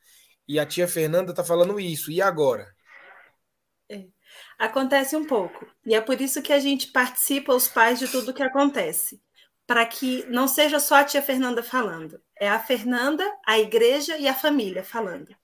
E a tia Fernanda tá falando isso. E agora? É. Acontece um pouco. E é por isso que a gente participa, os pais, de tudo que acontece. Para que não seja só a tia Fernanda falando. É a Fernanda, a igreja e a família falando.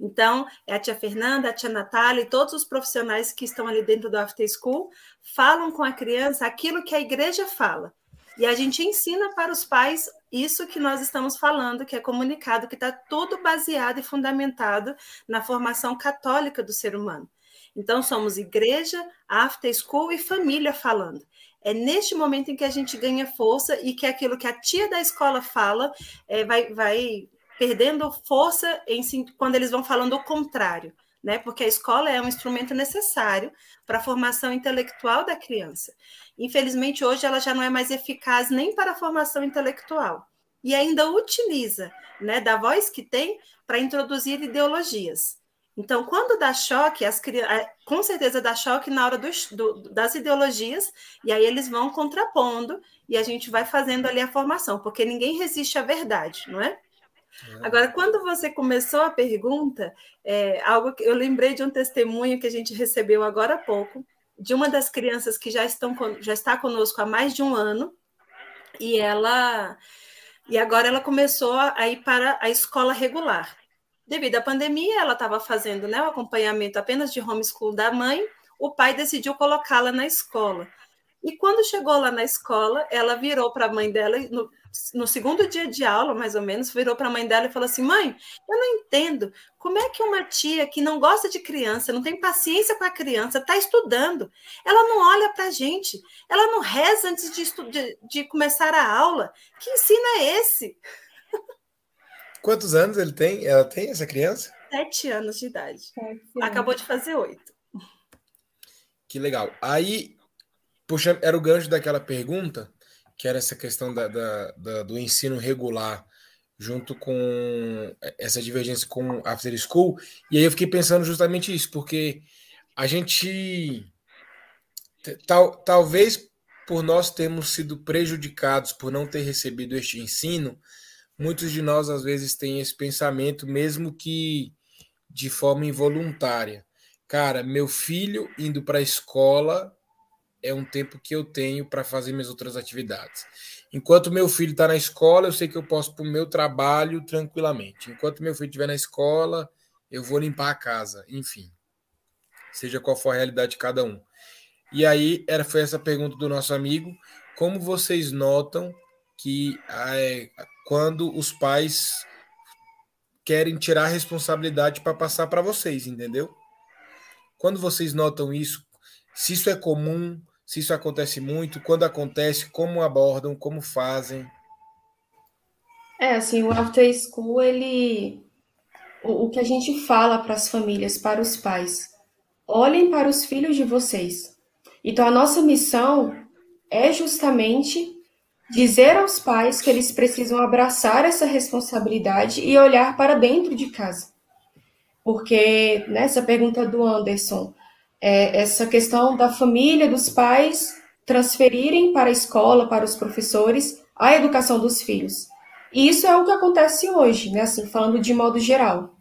Então, é a tia Fernanda, a tia Natália e todos os profissionais que estão ali dentro do After School falam com a criança aquilo que a igreja fala. E a gente ensina para os pais isso que nós estamos falando, que é comunicado, que está tudo baseado e fundamentado na formação católica do ser humano. Então, somos igreja, after school e família falando. É neste momento em que a gente ganha força e que aquilo que a tia da escola fala é, vai, vai perdendo força em, quando eles vão falando o contrário né? Porque a escola é um instrumento necessário para a formação intelectual da criança. Infelizmente, hoje ela já não é mais eficaz nem para a formação intelectual e ainda utiliza, né, da voz que tem para introduzir ideologias. Então, quando dá choque, as, com certeza dá choque na hora do, das ideologias, e aí eles vão contrapondo, e a gente vai fazendo ali a formação, porque ninguém resiste à verdade, não é? É. Agora, quando você começou a pergunta, é, algo que eu lembrei de um testemunho que a gente recebeu agora há pouco, de uma das crianças que já, estão, já está conosco há mais de um ano, e ela e agora ela começou a ir para a escola regular. Devido à pandemia, ela estava fazendo né, o acompanhamento apenas de homeschool da mãe, o pai decidiu colocá-la na escola. E quando chegou lá na escola, ela virou para a mãe dela, no, no, segundo dia de aula, mais ou menos, virou para a mãe dela e falou assim: Mãe, eu não entendo como é que uma tia que não gosta de criança, não tem paciência com a criança, está estudando. Ela não olha para a gente, ela não reza antes de, de, de começar a aula. Que ensino é esse? Quantos anos ele tem? Ela tem essa criança? Sete anos de idade. Acabou de fazer oito. Que legal. Aí puxando, era o gancho daquela pergunta, que era essa questão da, da, da, do ensino regular junto com essa divergência com After School, e aí eu fiquei pensando justamente isso, porque a gente Tal, talvez por nós termos sido prejudicados por não ter recebido este ensino, muitos de nós às vezes têm esse pensamento, mesmo que de forma involuntária. Cara, meu filho indo para a escola é um tempo que eu tenho para fazer minhas outras atividades. Enquanto meu filho está na escola, eu sei que eu posso para o meu trabalho tranquilamente. Enquanto meu filho estiver na escola, eu vou limpar a casa. Enfim, seja qual for a realidade de cada um. E aí era foi essa pergunta do nosso amigo: como vocês notam que é, quando os pais querem tirar a responsabilidade para passar para vocês, entendeu? Quando vocês notam isso, se isso é comum, se isso acontece muito, quando acontece, como abordam, como fazem? É, assim, o after school, ele. O, o que a gente fala para as famílias, para os pais, olhem para os filhos de vocês. Então, a nossa missão é justamente dizer aos pais que eles precisam abraçar essa responsabilidade e olhar para dentro de casa. Porque nessa pergunta do Anderson, é, essa questão da família, dos pais transferirem para a escola, para os professores, a educação dos filhos. E isso é o que acontece hoje, né? Assim, falando de modo geral.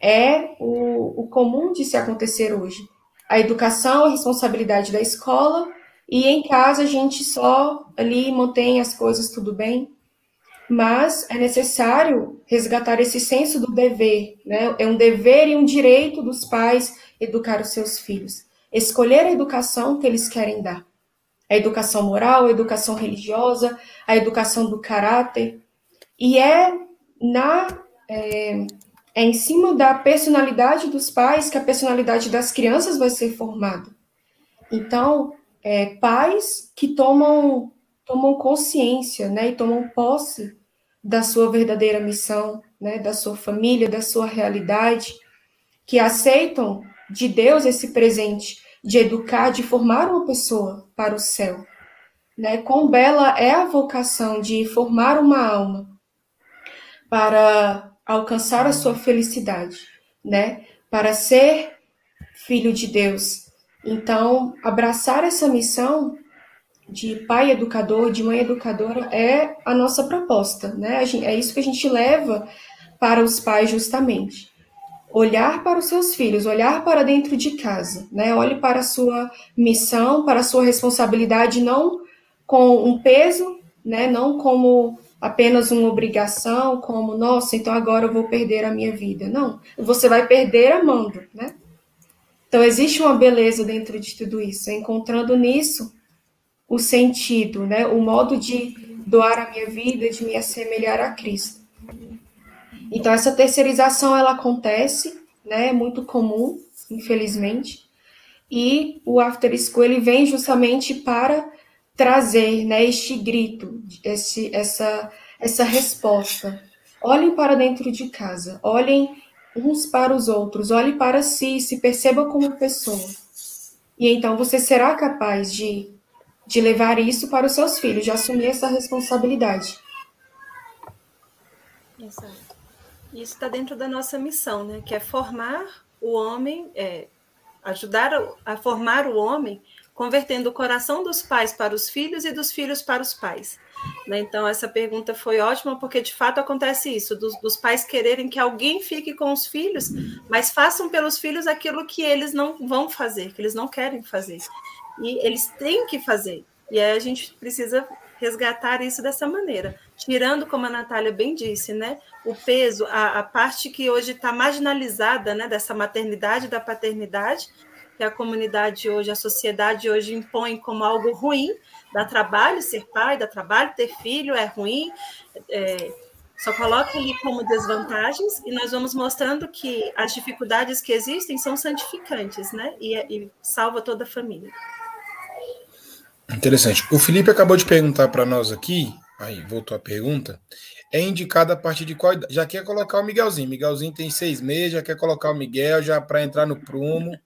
É o, o comum de se acontecer hoje. A educação, a responsabilidade da escola, e em casa a gente só ali mantém as coisas tudo bem. Mas é necessário resgatar esse senso do dever, né? É um dever e um direito dos pais educar os seus filhos. Escolher a educação que eles querem dar. A educação moral, a educação religiosa, a educação do caráter. E é na é, é em cima da personalidade dos pais que a personalidade das crianças vai ser formada. Então, é, pais que tomam tomam consciência, né, e tomam posse da sua verdadeira missão, né, da sua família, da sua realidade, que aceitam de Deus esse presente de educar, de formar uma pessoa para o céu. Né? Quão bela é a vocação de formar uma alma para alcançar a sua felicidade, né? Para ser filho de Deus. Então, abraçar essa missão de pai educador, de mãe educadora é a nossa proposta, né? É isso que a gente leva para os pais justamente olhar para os seus filhos, olhar para dentro de casa, né? Olhe para a sua missão, para a sua responsabilidade, não com um peso, né? Não como apenas uma obrigação, como, nossa, então agora eu vou perder a minha vida. Não, você vai perder amando, né? Então existe uma beleza dentro de tudo isso, encontrando nisso o sentido, né? O modo de doar a minha vida, de me assemelhar a Cristo. Então essa terceirização ela acontece, né? É muito comum, infelizmente. E o after school ele vem justamente para trazer, né, este grito, esse, essa essa resposta. Olhem para dentro de casa, olhem uns para os outros, olhe para si, se perceba como pessoa. E então você será capaz de, de levar isso para os seus filhos, de assumir essa responsabilidade. Exato. Isso está dentro da nossa missão, né? Que é formar o homem, é, ajudar a formar o homem, convertendo o coração dos pais para os filhos e dos filhos para os pais. Né? Então, essa pergunta foi ótima, porque de fato acontece isso: dos, dos, pais quererem que alguém fique com os filhos, mas façam pelos filhos aquilo que eles não vão fazer, que eles não querem fazer. E eles têm que fazer. E aí a gente precisa resgatar isso dessa maneira, tirando, como a Natália bem disse, né, o peso, a, a parte que hoje está marginalizada, né, dessa maternidade da paternidade, que a comunidade hoje, a sociedade hoje impõe como algo ruim, dá trabalho ser pai, dá trabalho ter filho, é ruim, é, só coloca ali como desvantagens e nós vamos mostrando que as dificuldades que existem são santificantes, né, e, e salva toda a família. Interessante. O Felipe acabou de perguntar para nós aqui, aí voltou a pergunta, é indicada a partir de qual idade? Já quer colocar o Miguelzinho. Miguelzinho tem seis meses, já quer colocar o Miguel já para entrar no prumo.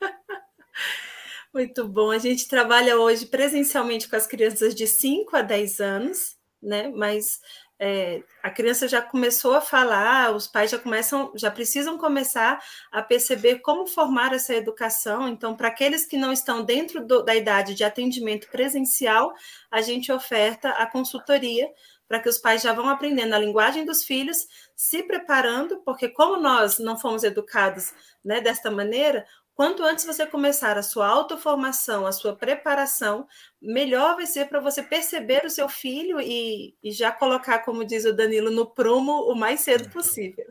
<laughs> Muito bom. A gente trabalha hoje presencialmente com as crianças de 5 a 10 anos, né? Mas é, a criança já começou a falar, os pais já começam, já precisam começar a perceber como formar essa educação. Então, para aqueles que não estão dentro do, da idade de atendimento presencial, a gente oferta a consultoria para que os pais já vão aprendendo a linguagem dos filhos, se preparando, porque como nós não fomos educados né, desta maneira, Quanto antes você começar a sua autoformação, a sua preparação, melhor vai ser para você perceber o seu filho e, e, já colocar, como diz o Danilo, no prumo o mais cedo possível.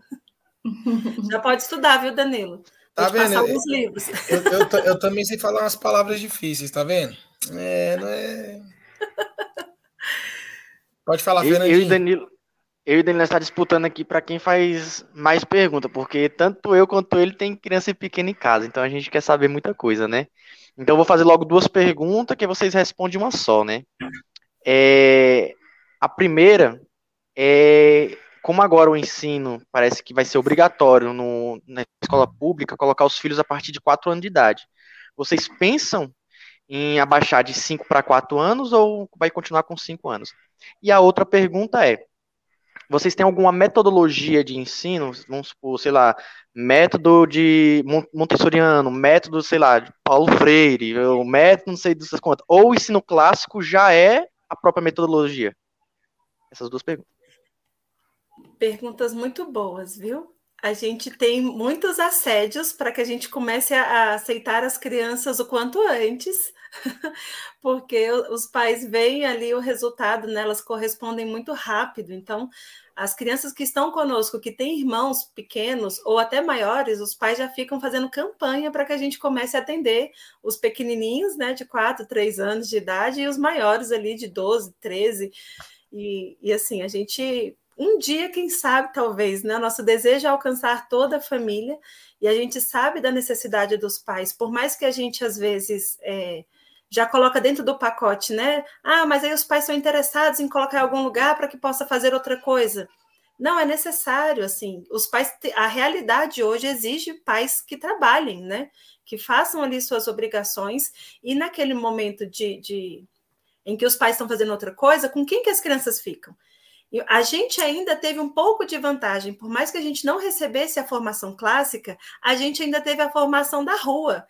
já pode estudar, viu, Danilo? Tá vendo? alguns livros. Eu, eu, eu, também sei falar umas palavras difíceis, tá vendo? É, não é. <laughs> Pode falar, Fernandinho. Eu e Danilo, eu e o Danilo está disputando aqui para quem faz mais pergunta, porque tanto eu quanto ele tem criança pequena em casa, então a gente quer saber muita coisa, né? Então eu vou fazer logo duas perguntas que vocês respondem uma só, né? É, a primeira é como agora o ensino parece que vai ser obrigatório no, na escola pública colocar os filhos a partir de 4 anos de idade. Vocês pensam em abaixar de 5 para 4 anos ou vai continuar com 5 anos? E a outra pergunta é: vocês têm alguma metodologia de ensino, vamos supor, sei lá, método de Montessoriano, método, sei lá, de Paulo Freire, o método não sei dessas contas, ou o ensino clássico já é a própria metodologia? Essas duas perguntas. Perguntas muito boas, viu? A gente tem muitos assédios para que a gente comece a aceitar as crianças o quanto antes, <laughs> porque os pais veem ali o resultado, né? elas correspondem muito rápido. Então, as crianças que estão conosco, que têm irmãos pequenos ou até maiores, os pais já ficam fazendo campanha para que a gente comece a atender os pequenininhos, né, de 4, 3 anos de idade e os maiores ali de 12, 13. E, e assim, a gente um dia, quem sabe, talvez, né? Nosso desejo é alcançar toda a família e a gente sabe da necessidade dos pais, por mais que a gente às vezes é, já coloca dentro do pacote, né? Ah, mas aí os pais são interessados em colocar em algum lugar para que possa fazer outra coisa. Não é necessário, assim. Os pais, a realidade hoje exige pais que trabalhem, né? Que façam ali suas obrigações e naquele momento de, de em que os pais estão fazendo outra coisa, com quem que as crianças ficam? A gente ainda teve um pouco de vantagem, por mais que a gente não recebesse a formação clássica, a gente ainda teve a formação da rua,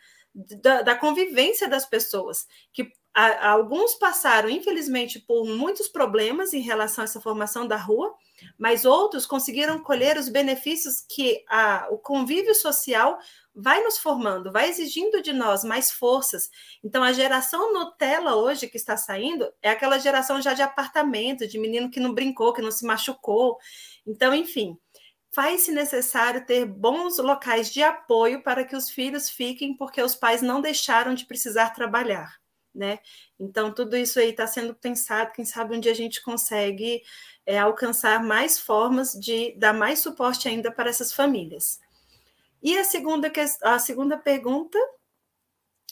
da, da convivência das pessoas, que a, alguns passaram, infelizmente, por muitos problemas em relação a essa formação da rua, mas outros conseguiram colher os benefícios que a, o convívio social vai nos formando, vai exigindo de nós mais forças. Então, a geração Nutella hoje que está saindo é aquela geração já de apartamento, de menino que não brincou, que não se machucou. Então, enfim, faz-se necessário ter bons locais de apoio para que os filhos fiquem, porque os pais não deixaram de precisar trabalhar. Né? Então, tudo isso aí está sendo pensado, quem sabe um dia a gente consegue é, alcançar mais formas de dar mais suporte ainda para essas famílias. E a segunda, a segunda pergunta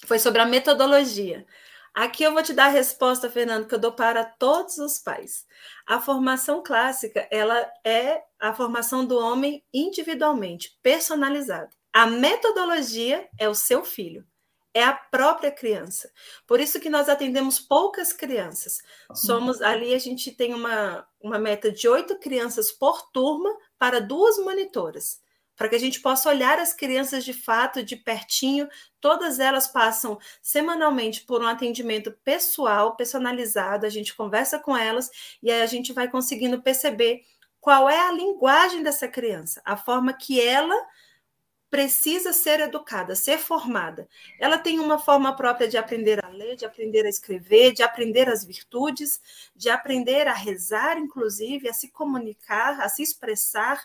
foi sobre a metodologia. Aqui eu vou te dar a resposta, Fernando, que eu dou para todos os pais. A formação clássica, ela é a formação do homem individualmente, personalizada. A metodologia é o seu filho, é a própria criança. Por isso que nós atendemos poucas crianças. Somos ali, a gente tem uma, uma meta de oito crianças por turma para duas monitoras para que a gente possa olhar as crianças de fato, de pertinho. Todas elas passam semanalmente por um atendimento pessoal, personalizado. A gente conversa com elas e aí a gente vai conseguindo perceber qual é a linguagem dessa criança, a forma que ela precisa ser educada, ser formada. Ela tem uma forma própria de aprender a ler, de aprender a escrever, de aprender as virtudes, de aprender a rezar, inclusive, a se comunicar, a se expressar.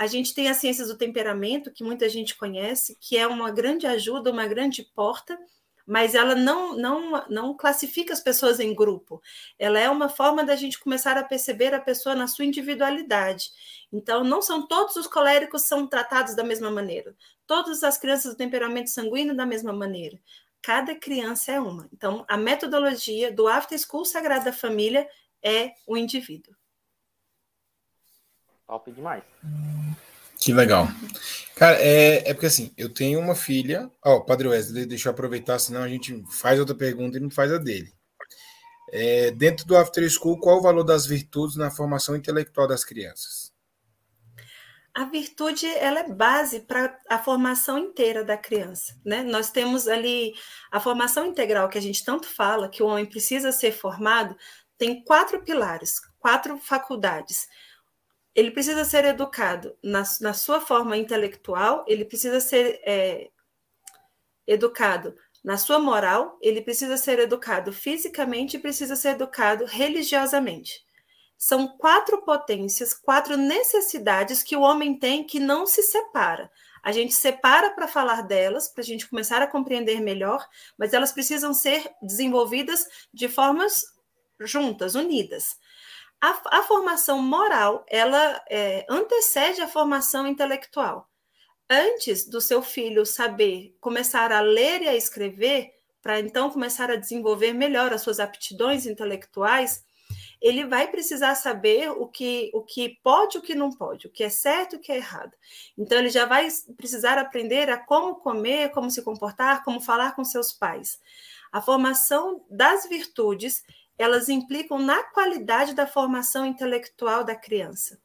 A gente tem as ciências do temperamento, que muita gente conhece, que é uma grande ajuda, uma grande porta, mas ela não, não, não classifica as pessoas em grupo. Ela é uma forma da gente começar a perceber a pessoa na sua individualidade. Então, não são todos os coléricos são tratados da mesma maneira. Todas as crianças do temperamento sanguíneo da mesma maneira. Cada criança é uma. Então, a metodologia do After School Sagrada Família é o indivíduo. Top demais. Que legal. Cara, é, é porque assim, eu tenho uma filha. Ó, oh, Padre Wesley, deixa eu aproveitar, senão a gente faz outra pergunta e não faz a dele. É, dentro do After School, qual o valor das virtudes na formação intelectual das crianças? A virtude ela é base para a formação inteira da criança, né? Nós temos ali a formação integral que a gente tanto fala, que o homem precisa ser formado, tem quatro pilares, quatro faculdades. Ele precisa ser educado na, na sua forma intelectual, ele precisa ser é, educado na sua moral, ele precisa ser educado fisicamente e precisa ser educado religiosamente. São quatro potências, quatro necessidades que o homem tem que não se separa. A gente separa para falar delas, para a gente começar a compreender melhor, mas elas precisam ser desenvolvidas de formas juntas, unidas. A, a formação moral, ela é, antecede a formação intelectual antes do seu filho saber começar a ler e a escrever, para então começar a desenvolver melhor as suas aptidões intelectuais, ele vai precisar saber o que, o que pode e o que não pode, o que é certo e o que é errado. Então, ele já vai precisar aprender a como comer, como se comportar, como falar com seus pais. A formação das virtudes, elas implicam na qualidade da formação intelectual da criança.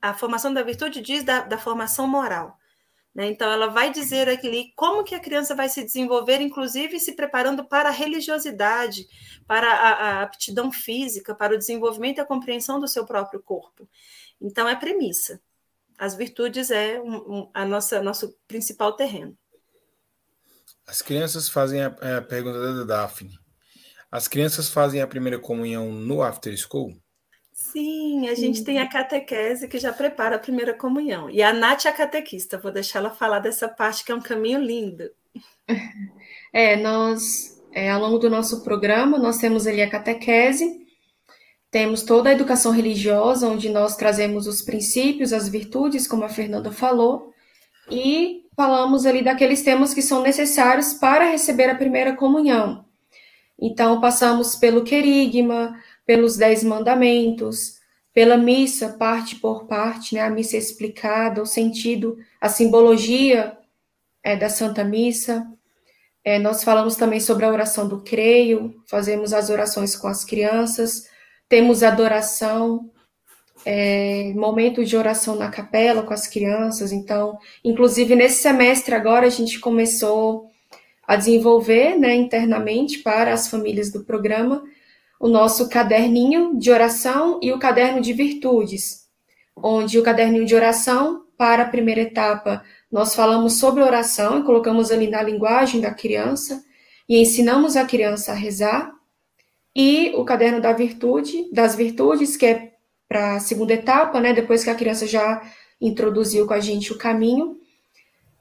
A formação da virtude diz da, da formação moral. Né? Então, ela vai dizer aqui como que a criança vai se desenvolver, inclusive se preparando para a religiosidade, para a, a aptidão física, para o desenvolvimento e a compreensão do seu próprio corpo. Então, é premissa. As virtudes é um, um, a nossa nosso principal terreno. As crianças fazem a, é, a pergunta da Daphne. As crianças fazem a primeira comunhão no after school? Sim, a gente tem a catequese que já prepara a primeira comunhão. E a Nath é a catequista, vou deixar ela falar dessa parte que é um caminho lindo. <laughs> É, nós, é, ao longo do nosso programa, nós temos ali a catequese, temos toda a educação religiosa, onde nós trazemos os princípios, as virtudes, como a Fernanda falou, e falamos ali daqueles temas que são necessários para receber a primeira comunhão. Então, passamos pelo querigma, pelos Dez Mandamentos, pela missa, parte por parte, né, a missa explicada, o sentido, a simbologia é, da Santa Missa. É, nós falamos também sobre a oração do creio, fazemos as orações com as crianças, temos adoração, é, momento de oração na capela com as crianças. Então, inclusive nesse semestre agora a gente começou a desenvolver né, internamente para as famílias do programa o nosso caderninho de oração e o caderno de virtudes, onde o caderninho de oração, para a primeira etapa, nós falamos sobre oração e colocamos ali na linguagem da criança e ensinamos a criança a rezar. E o caderno da virtude, das virtudes, que é para a segunda etapa, né, depois que a criança já introduziu com a gente o caminho,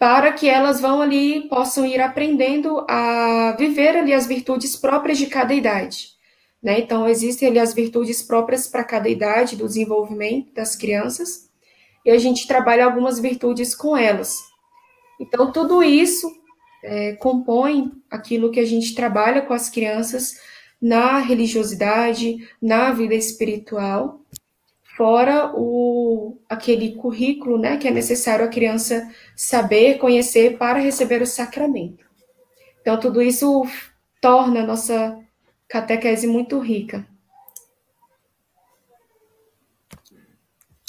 para que elas vão ali possam ir aprendendo a viver ali as virtudes próprias de cada idade. Né? Então, existem ali as virtudes próprias para cada idade do desenvolvimento das crianças, e a gente trabalha algumas virtudes com elas. Então, tudo isso é, compõe aquilo que a gente trabalha com as crianças na religiosidade, na vida espiritual, fora o aquele currículo, né, que é necessário a criança saber, conhecer para receber o sacramento. Então tudo isso torna a nossa catequese muito rica.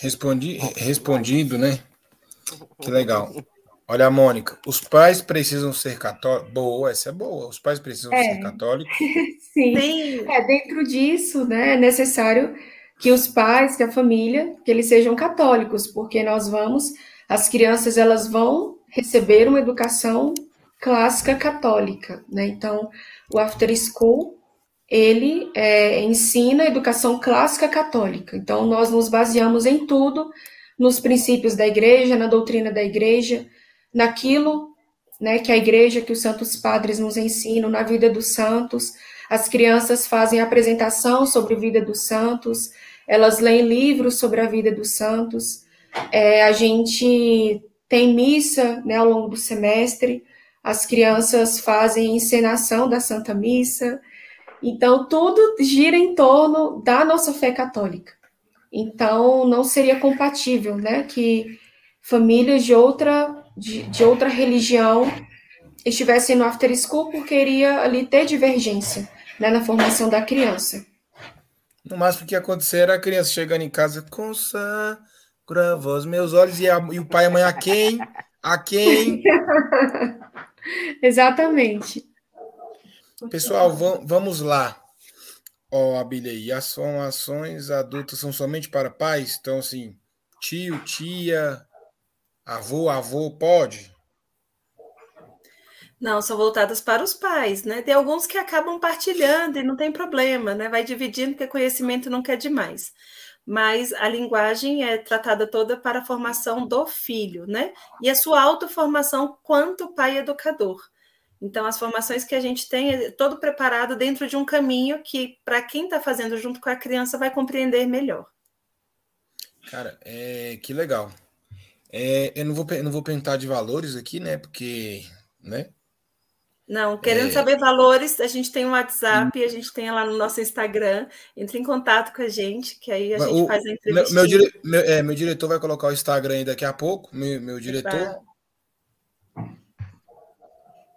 Respondi, respondido, né? Que legal. Olha, Mônica, os pais precisam ser católicos. Boa, essa é boa. Os pais precisam é. ser católicos. <laughs> Sim. Sim. É, dentro disso, né, é necessário que os pais, que a família, que eles sejam católicos, porque nós vamos, as crianças, elas vão receber uma educação clássica católica, né? Então, o after school ele é, ensina a educação clássica católica. Então, nós nos baseamos em tudo, nos princípios da igreja, na doutrina da igreja, naquilo né, que a igreja, que os santos padres nos ensinam, na vida dos santos. As crianças fazem apresentação sobre a vida dos santos, elas leem livros sobre a vida dos santos. É, a gente tem missa né, ao longo do semestre, as crianças fazem encenação da Santa Missa, então, tudo gira em torno da nossa fé católica. Então, não seria compatível, né, que famílias de outra, de, de outra religião estivessem no after school, porque iria ali ter divergência, né, na formação da criança. No máximo que ia acontecer era a criança chegando em casa, consagra os meus olhos, e, a, e o pai e a mãe a quem? A quem? <laughs> Exatamente. Pessoal, vamos lá. Ó, oh, Abília as formações adultas são somente para pais? Então, assim, tio, tia, avô, avô, pode? Não, são voltadas para os pais, né? Tem alguns que acabam partilhando e não tem problema, né? Vai dividindo, porque conhecimento não quer demais. Mas a linguagem é tratada toda para a formação do filho, né? E a sua autoformação quanto pai educador. Então, as formações que a gente tem é todo preparado dentro de um caminho que, para quem está fazendo junto com a criança, vai compreender melhor. Cara, é, que legal. É, eu não vou, não vou perguntar de valores aqui, né? Porque, né? Não, querendo é... saber valores, a gente tem um WhatsApp, hum. a gente tem lá no nosso Instagram. Entre em contato com a gente, que aí a gente o, faz a entrevista. Meu, dire, meu, é, meu, diretor vai colocar o Instagram aí daqui a pouco, meu, meu diretor.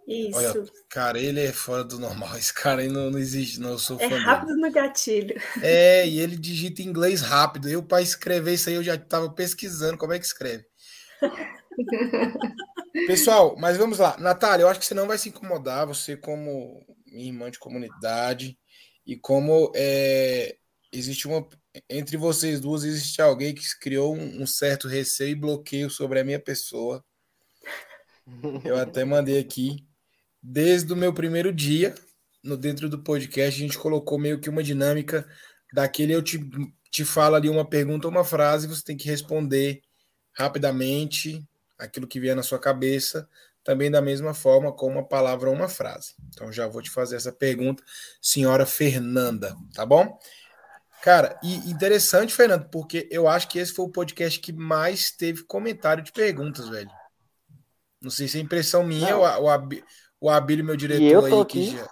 Isso. Olha, cara, ele é fora do normal. Esse cara aí não, não existe, não. Eu sou é rápido dele. no gatilho. É, e ele digita inglês rápido. Eu, para escrever isso aí, eu já estava pesquisando como é que escreve. <laughs> Pessoal, mas vamos lá. Natália, eu acho que você não vai se incomodar, você, como minha irmã de comunidade, e como é, existe uma. Entre vocês duas, existe alguém que criou um, um certo receio e bloqueio sobre a minha pessoa. Eu até mandei aqui desde o meu primeiro dia no dentro do podcast, a gente colocou meio que uma dinâmica daquele eu te, te falo ali uma pergunta, uma frase, você tem que responder rapidamente aquilo que vier na sua cabeça, também da mesma forma com uma palavra ou uma frase. Então já vou te fazer essa pergunta, senhora Fernanda, tá bom? Cara, e interessante, Fernando, porque eu acho que esse foi o podcast que mais teve comentário de perguntas, velho. Não sei se é impressão minha ou, ou, o Abílio, meu diretor aí, aqui, que já.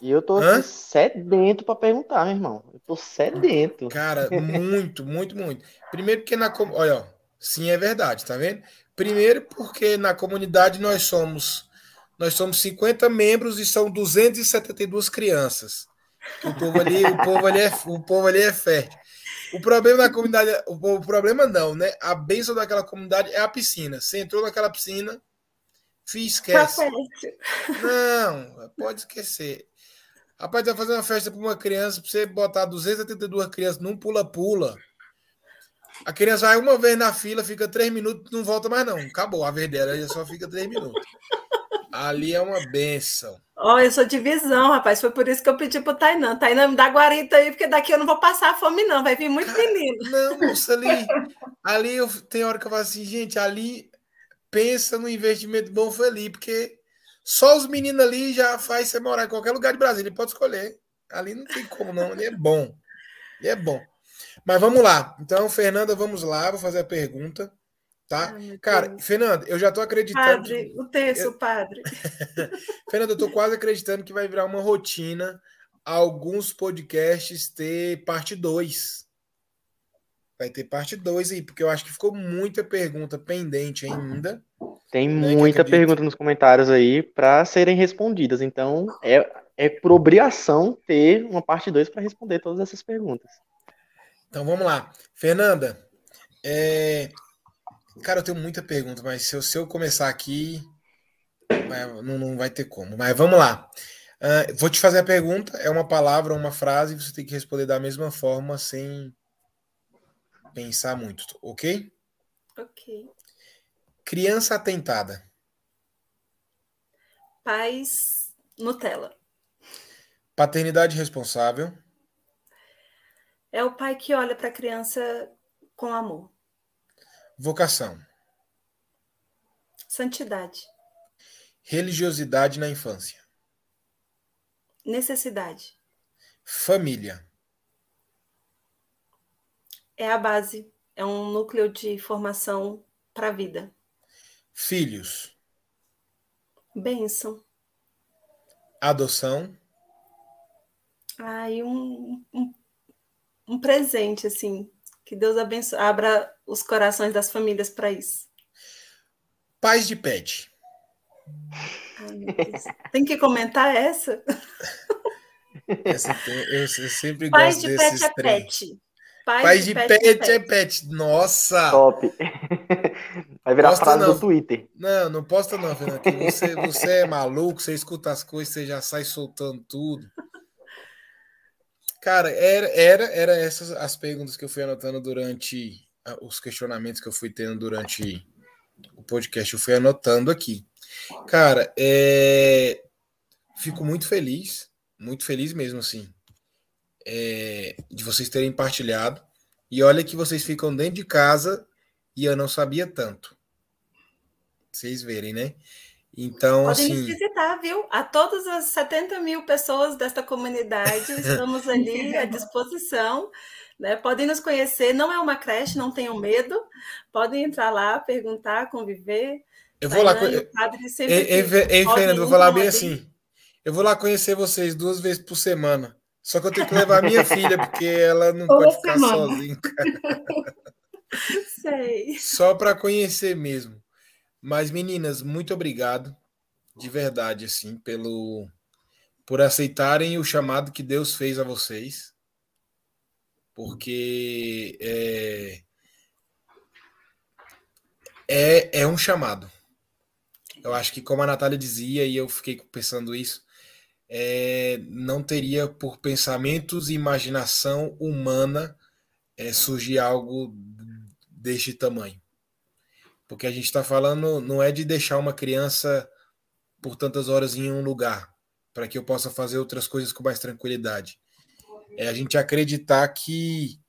E eu tô Hã? sedento para perguntar, meu irmão. Eu tô sedento. Cara, muito, muito, muito. Primeiro porque na olha, ó, sim é verdade, tá vendo? Primeiro porque na comunidade nós somos nós somos 50 membros e são 272 crianças. O povo ali, o povo ali é, o povo ali é fértil. O problema da comunidade, o, problema não, né? A bênção daquela comunidade é a piscina. Você entrou naquela piscina, Fih, esquece. Não, pode esquecer. Rapaz, vai fazer uma festa para uma criança, para você botar 282 crianças num pula-pula. A criança vai uma vez na fila, fica três minutos, não volta mais, não. Acabou a vez dela, já só fica três minutos. Ali é uma benção. Ó, oh, eu sou de visão, rapaz. Foi por isso que eu pedi pro Tainan. Tainan, me dá guarita aí, porque daqui eu não vou passar fome, não. Vai vir muito menino. Não, moça, ali. Ali eu, tem hora que eu falo assim, gente, ali pensa no investimento bom foi ali, porque só os meninos ali já faz você morar em qualquer lugar de Brasília, pode escolher. Ali não tem como não, ali é bom. Ali é bom. Mas vamos lá. Então, Fernanda, vamos lá, vou fazer a pergunta. Tá? Ai, Cara, Deus. Fernanda, eu já tô acreditando. Padre, que... o texto, eu... padre. <laughs> Fernanda, eu tô quase acreditando que vai virar uma rotina alguns podcasts ter parte 2. Vai ter parte 2 aí, porque eu acho que ficou muita pergunta pendente ainda. Tem né, muita pergunta nos comentários aí para serem respondidas. Então, é, é por obrigação ter uma parte 2 para responder todas essas perguntas. Então, vamos lá. Fernanda, é... cara, eu tenho muita pergunta, mas se eu, se eu começar aqui, não, não vai ter como. Mas vamos lá. Uh, vou te fazer a pergunta, é uma palavra, uma frase, você tem que responder da mesma forma, sem pensar muito, ok? Ok. Criança atentada. Pais Nutella. Paternidade responsável. É o pai que olha para a criança com amor. Vocação. Santidade. Religiosidade na infância. Necessidade. Família é a base, é um núcleo de formação para a vida. Filhos. Bênção. Adoção. Ai, um, um, um presente, assim. Que Deus abençoe, abra os corações das famílias para isso. Pais de pet. Ai, Tem que comentar essa? eu, eu, sempre Pai gosto de desses pet é trem. pet. Pai, Pai de, de pet, pet, é é pet. Nossa! Top. <laughs> Vai virar Posta frase não. do Twitter. Não, não posta não, Fernando. Você, você é maluco, você escuta as coisas, você já sai soltando tudo. Cara, era, era, era essas as perguntas que eu fui anotando durante ah, os questionamentos que eu fui tendo durante o podcast. Eu fui anotando aqui. Cara, é, fico muito feliz, muito feliz mesmo, assim, é, de vocês terem partilhado. E olha que vocês ficam dentro de casa e eu não sabia tanto. Vocês verem, né? Então, Podem assim. nos visitar, viu? A todas as 70 mil pessoas desta comunidade, <laughs> estamos ali à disposição. Né? Podem nos conhecer, não é uma creche, não tenham medo. Podem entrar lá, perguntar, conviver. Eu vou lá. E o padre sempre Ei, Fernando, vou falar bem assim. Eu vou lá conhecer vocês duas vezes por semana. Só que eu tenho que levar minha <laughs> filha, porque ela não Toda pode ficar semana. sozinha. <laughs> Sei. Só para conhecer mesmo. Mas, meninas, muito obrigado. De verdade, assim, pelo por aceitarem o chamado que Deus fez a vocês. Porque é, é, é um chamado. Eu acho que, como a Natália dizia, e eu fiquei pensando isso, é, não teria por pensamentos e imaginação humana é, surgir algo deste tamanho. Porque a gente está falando, não é de deixar uma criança por tantas horas em um lugar, para que eu possa fazer outras coisas com mais tranquilidade. É a gente acreditar que,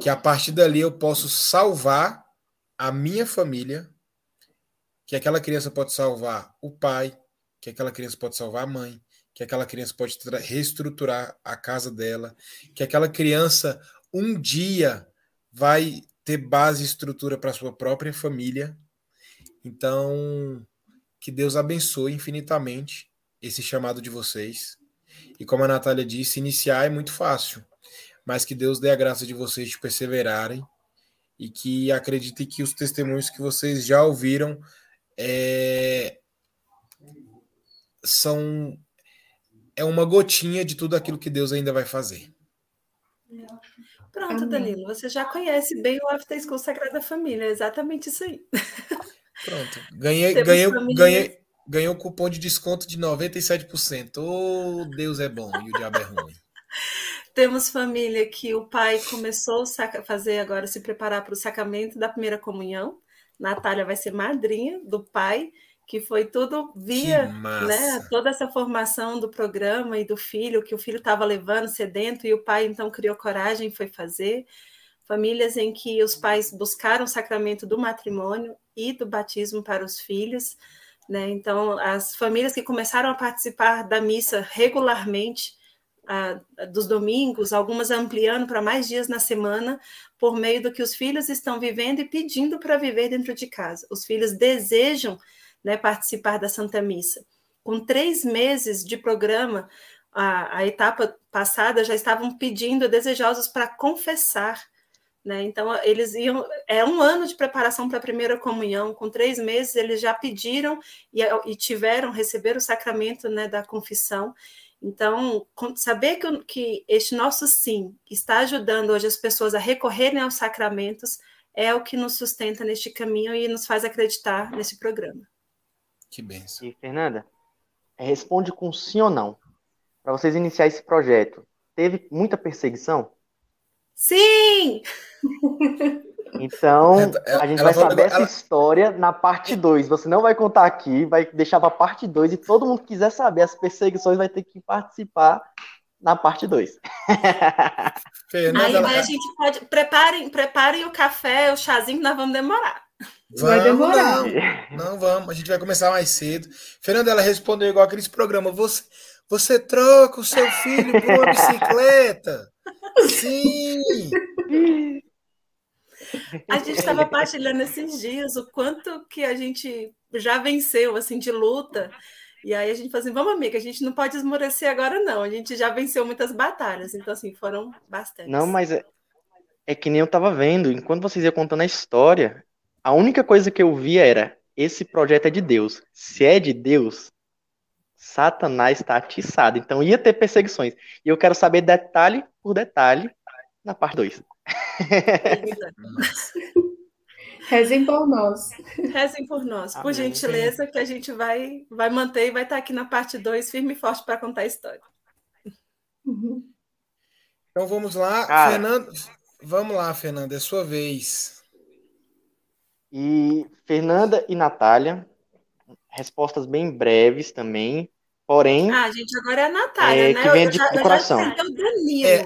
que a partir dali eu posso salvar a minha família, que aquela criança pode salvar o pai, que aquela criança pode salvar a mãe, que aquela criança pode reestruturar a casa dela, que aquela criança um dia vai ter base e estrutura para sua própria família. Então, que Deus abençoe infinitamente esse chamado de vocês. E como a Natália disse, iniciar é muito fácil, mas que Deus dê a graça de vocês de perseverarem e que acreditem que os testemunhos que vocês já ouviram é, são é uma gotinha de tudo aquilo que Deus ainda vai fazer. Pronto, Amém. Danilo, você já conhece bem o After School Sagrada Família, é exatamente isso aí. Pronto. Ganhei, <laughs> Temos ganhei, famílias- ganhei, ganhei um cupom de desconto de 97%. Ô, Deus é bom e o diabo é ruim. Temos família que o pai começou a fazer agora, se preparar para o sacramento da primeira comunhão. Natália vai ser madrinha do pai, que foi tudo via né, toda essa formação do programa e do filho, que o filho estava levando sedento, e o pai então criou coragem e foi fazer. Famílias em que os pais buscaram o sacramento do matrimônio e do batismo para os filhos. Né? Então, as famílias que começaram a participar da missa regularmente, ah, dos domingos, algumas ampliando para mais dias na semana, por meio do que os filhos estão vivendo e pedindo para viver dentro de casa. Os filhos desejam né, participar da Santa Missa. Com três meses de programa, a, a etapa passada já estavam pedindo, desejosos para confessar. Né? Então, eles iam. É um ano de preparação para a primeira comunhão. Com três meses, eles já pediram e, e tiveram, receber o sacramento né, da confissão. Então, saber que, que este nosso sim está ajudando hoje as pessoas a recorrerem aos sacramentos é o que nos sustenta neste caminho e nos faz acreditar nesse programa. Que benção. E, Fernanda, responde com sim ou não. Para vocês iniciar esse projeto, teve muita perseguição? Sim! Então, Ela- a gente ela vai saber essa ela- história na parte 2. Você não vai contar aqui, vai deixar para parte 2 e todo mundo que quiser saber as perseguições vai ter que participar na parte 2. <laughs> Fernanda, Aí ela- a gente pode. Preparem, preparem o café, o chazinho, que nós vamos demorar. Vai demorar. Não, não vamos. A gente vai começar mais cedo. Fernanda, ela respondeu igual aqueles programas. Você, você troca o seu filho por uma bicicleta? Sim! A gente estava partilhando esses dias o quanto que a gente já venceu, assim, de luta. E aí a gente falou assim, vamos, amiga, a gente não pode esmorecer agora, não. A gente já venceu muitas batalhas. Então, assim, foram bastante. Não, mas é, é que nem eu tava vendo. Enquanto vocês iam contando a história, a única coisa que eu via era: esse projeto é de Deus. Se é de Deus, Satanás está atiçado. Então ia ter perseguições. E eu quero saber detalhe por detalhe na parte 2. <laughs> Rezem por nós. Rezem por nós, por Amém. gentileza, que a gente vai, vai manter e vai estar aqui na parte 2, firme e forte para contar a história. Uhum. Então vamos lá, Cara, Fernando. Vamos lá, Fernanda, é sua vez. E Fernanda e Natália, respostas bem breves também. Porém. Ah, gente, agora é a Natália, é, né? Que vem de já, coração. é,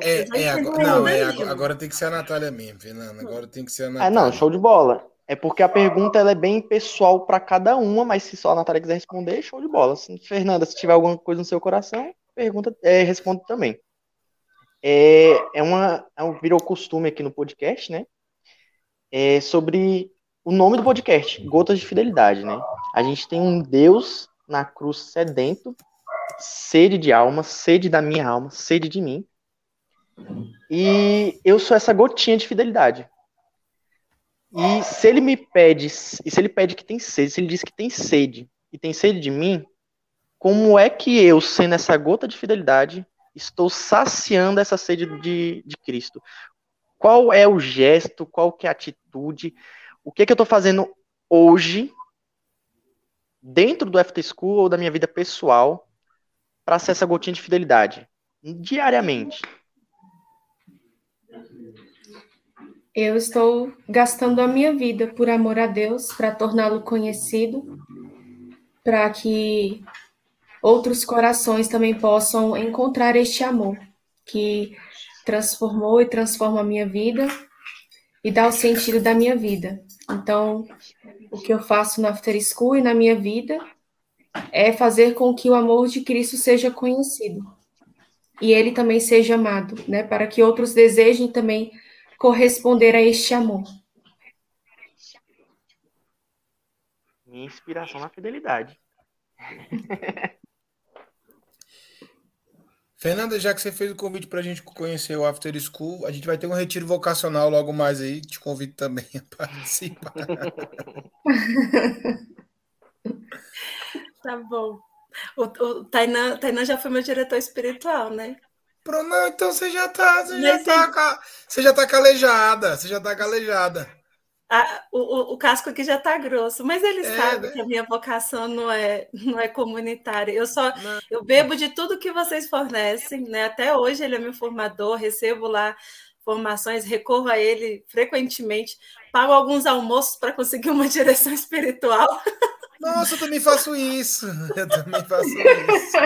é, é agora, não, é, agora, agora, tem que ser a Natália mesmo, Fernanda. Agora tem que ser a Natália. Ah, não, show de bola. É porque a pergunta ela é bem pessoal para cada uma, mas se só a Natália quiser responder, show de bola. Se, Fernanda, se tiver alguma coisa no seu coração, pergunta, é, responde também. É, é uma, é um, virou costume aqui no podcast, né? É sobre o nome do podcast, Gotas de Fidelidade, né? A gente tem um Deus na cruz sedento sede de alma, sede da minha alma, sede de mim. E eu sou essa gotinha de fidelidade. E se ele me pede, e se ele pede que tem sede, se ele diz que tem sede e tem sede de mim, como é que eu, sendo essa gota de fidelidade, estou saciando essa sede de, de Cristo? Qual é o gesto, qual que é a atitude, o que é que eu estou fazendo hoje, dentro do FT School ou da minha vida pessoal, para ser essa gotinha de fidelidade diariamente? Eu estou gastando a minha vida por amor a Deus, para torná-lo conhecido, para que outros corações também possam encontrar este amor que transformou e transforma a minha vida e dá o sentido da minha vida. Então, o que eu faço na After School e na minha vida é fazer com que o amor de Cristo seja conhecido e ele também seja amado, né? Para que outros desejem também corresponder a este amor. Minha inspiração na fidelidade. <laughs> Fernanda, já que você fez o convite para a gente conhecer o After School, a gente vai ter um retiro vocacional logo mais aí. Te convido também <laughs> a participar. Tá bom. O, o Tainan, Tainan já foi meu diretor espiritual, né? Pronto, não, então você já tá, você já tá, você já tá calejada, você já tá calejada. Ah, o, o, casco aqui já tá grosso, mas ele é, sabe né? que a minha vocação não é, não é comunitária. Eu só não. eu bebo de tudo que vocês fornecem, né? Até hoje ele é meu formador, recebo lá formações, recorro a ele frequentemente, pago alguns almoços para conseguir uma <laughs> direção espiritual. Nossa, eu também faço isso. <laughs> Eu também faço isso.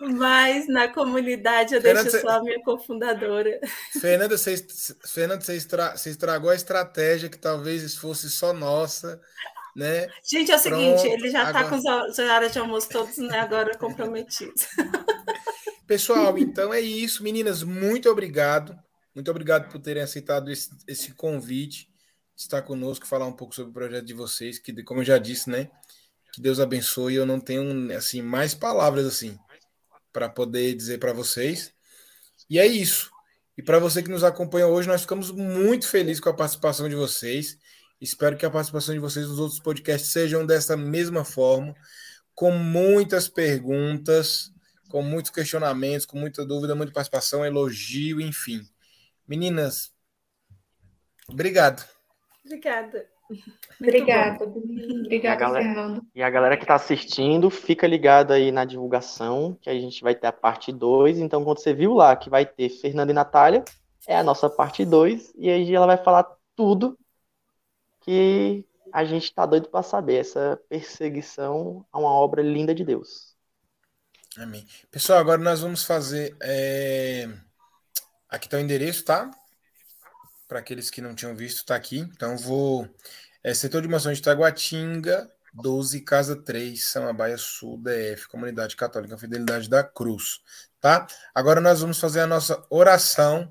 Mas na comunidade eu Fernanda, deixo só a minha cofundadora. Fernanda, você, Fernanda, você, estra, você estragou a estratégia que talvez fosse só nossa. Né? Gente, é o Pronto, seguinte, ele já está com os horários de almoço todos né, agora comprometidos. <laughs> Pessoal, então é isso. Meninas, muito obrigado. Muito obrigado por terem aceitado esse, esse convite estar conosco, falar um pouco sobre o projeto de vocês, que como eu já disse, né, que Deus abençoe. Eu não tenho assim mais palavras assim para poder dizer para vocês. E é isso. E para você que nos acompanha hoje, nós ficamos muito felizes com a participação de vocês. Espero que a participação de vocês nos outros podcasts sejam dessa mesma forma, com muitas perguntas, com muitos questionamentos, com muita dúvida, muita participação, elogio, enfim. Meninas, obrigado. Obrigada. Obrigada. Obrigada, e a galera, Fernando. E a galera que está assistindo, fica ligado aí na divulgação, que a gente vai ter a parte 2. Então, quando você viu lá que vai ter Fernanda e Natália, é a nossa parte 2. E aí ela vai falar tudo que a gente está doido para saber. Essa perseguição a uma obra linda de Deus. Amém. Pessoal, agora nós vamos fazer. É... Aqui está o endereço, tá? Para aqueles que não tinham visto, está aqui. Então vou. É, setor de Mações de Taguatinga, 12, Casa 3, Samambaia Sul, DF, Comunidade Católica Fidelidade da Cruz. Tá? Agora nós vamos fazer a nossa oração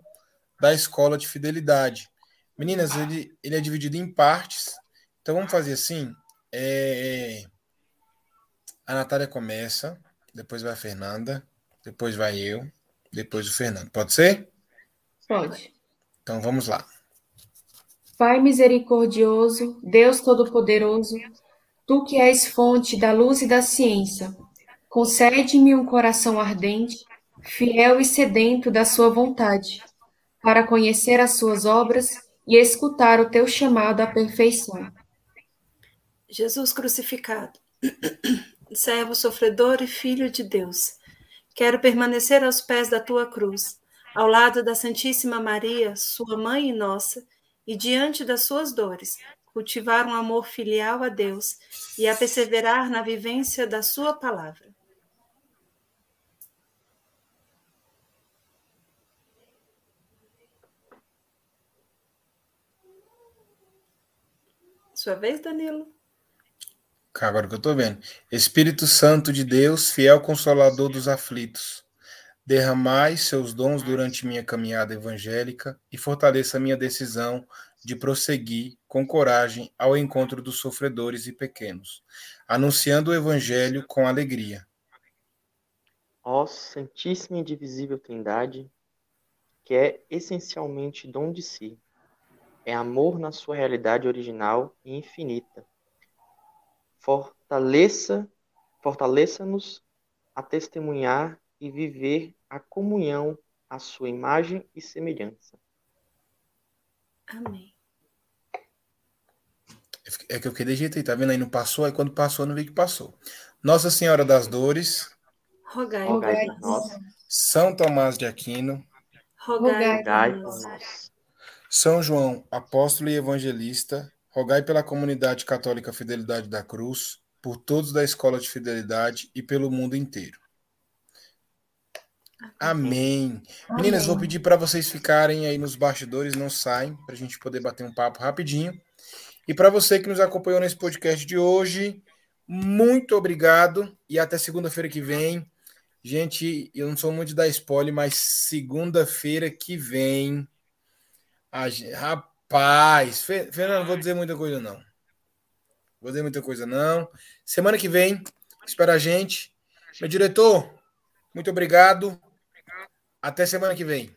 da Escola de Fidelidade. Meninas, ele, ele é dividido em partes. Então vamos fazer assim. É, a Natália começa, depois vai a Fernanda, depois vai eu, depois o Fernando. Pode ser? Pode. Então vamos lá. Pai misericordioso, Deus Todo-Poderoso, tu que és fonte da luz e da ciência, Concede-me um coração ardente, fiel e sedento da Sua vontade, para conhecer as Suas obras e escutar o Teu chamado à perfeição. Jesus crucificado, <clears throat> servo sofredor e filho de Deus, quero permanecer aos pés da Tua cruz, ao lado da Santíssima Maria, Sua mãe e nossa, e diante das Suas dores, cultivar um amor filial a Deus e a perseverar na vivência da Sua palavra. Sua vez, Danilo. Agora que eu estou vendo. Espírito Santo de Deus, fiel consolador dos aflitos, derramai seus dons durante minha caminhada evangélica e fortaleça minha decisão de prosseguir com coragem ao encontro dos sofredores e pequenos, anunciando o evangelho com alegria. Ó Santíssima e Indivisível Trindade, que é essencialmente dom de si, é amor na sua realidade original e infinita. Fortaleça, fortaleça-nos a testemunhar e viver a comunhão à sua imagem e semelhança. Amém. É que eu fiquei de jeito aí, tá vendo aí? Não passou, aí quando passou, não vi que passou. Nossa Senhora das Dores. Rogai, Rogai por nós. São Tomás de Aquino. Rogai, Rogai por nós. São João, apóstolo e evangelista, rogai pela comunidade católica Fidelidade da Cruz, por todos da Escola de Fidelidade e pelo mundo inteiro. Amém. Meninas, vou pedir para vocês ficarem aí nos bastidores, não saem, para a gente poder bater um papo rapidinho. E para você que nos acompanhou nesse podcast de hoje, muito obrigado e até segunda-feira que vem. Gente, eu não sou muito da spoiler, mas segunda-feira que vem. rapaz, Fe- Fernando, não vou dizer muita coisa não. Vou dizer muita coisa não. Semana que vem, espera a gente. Meu diretor, muito obrigado. Até semana que vem.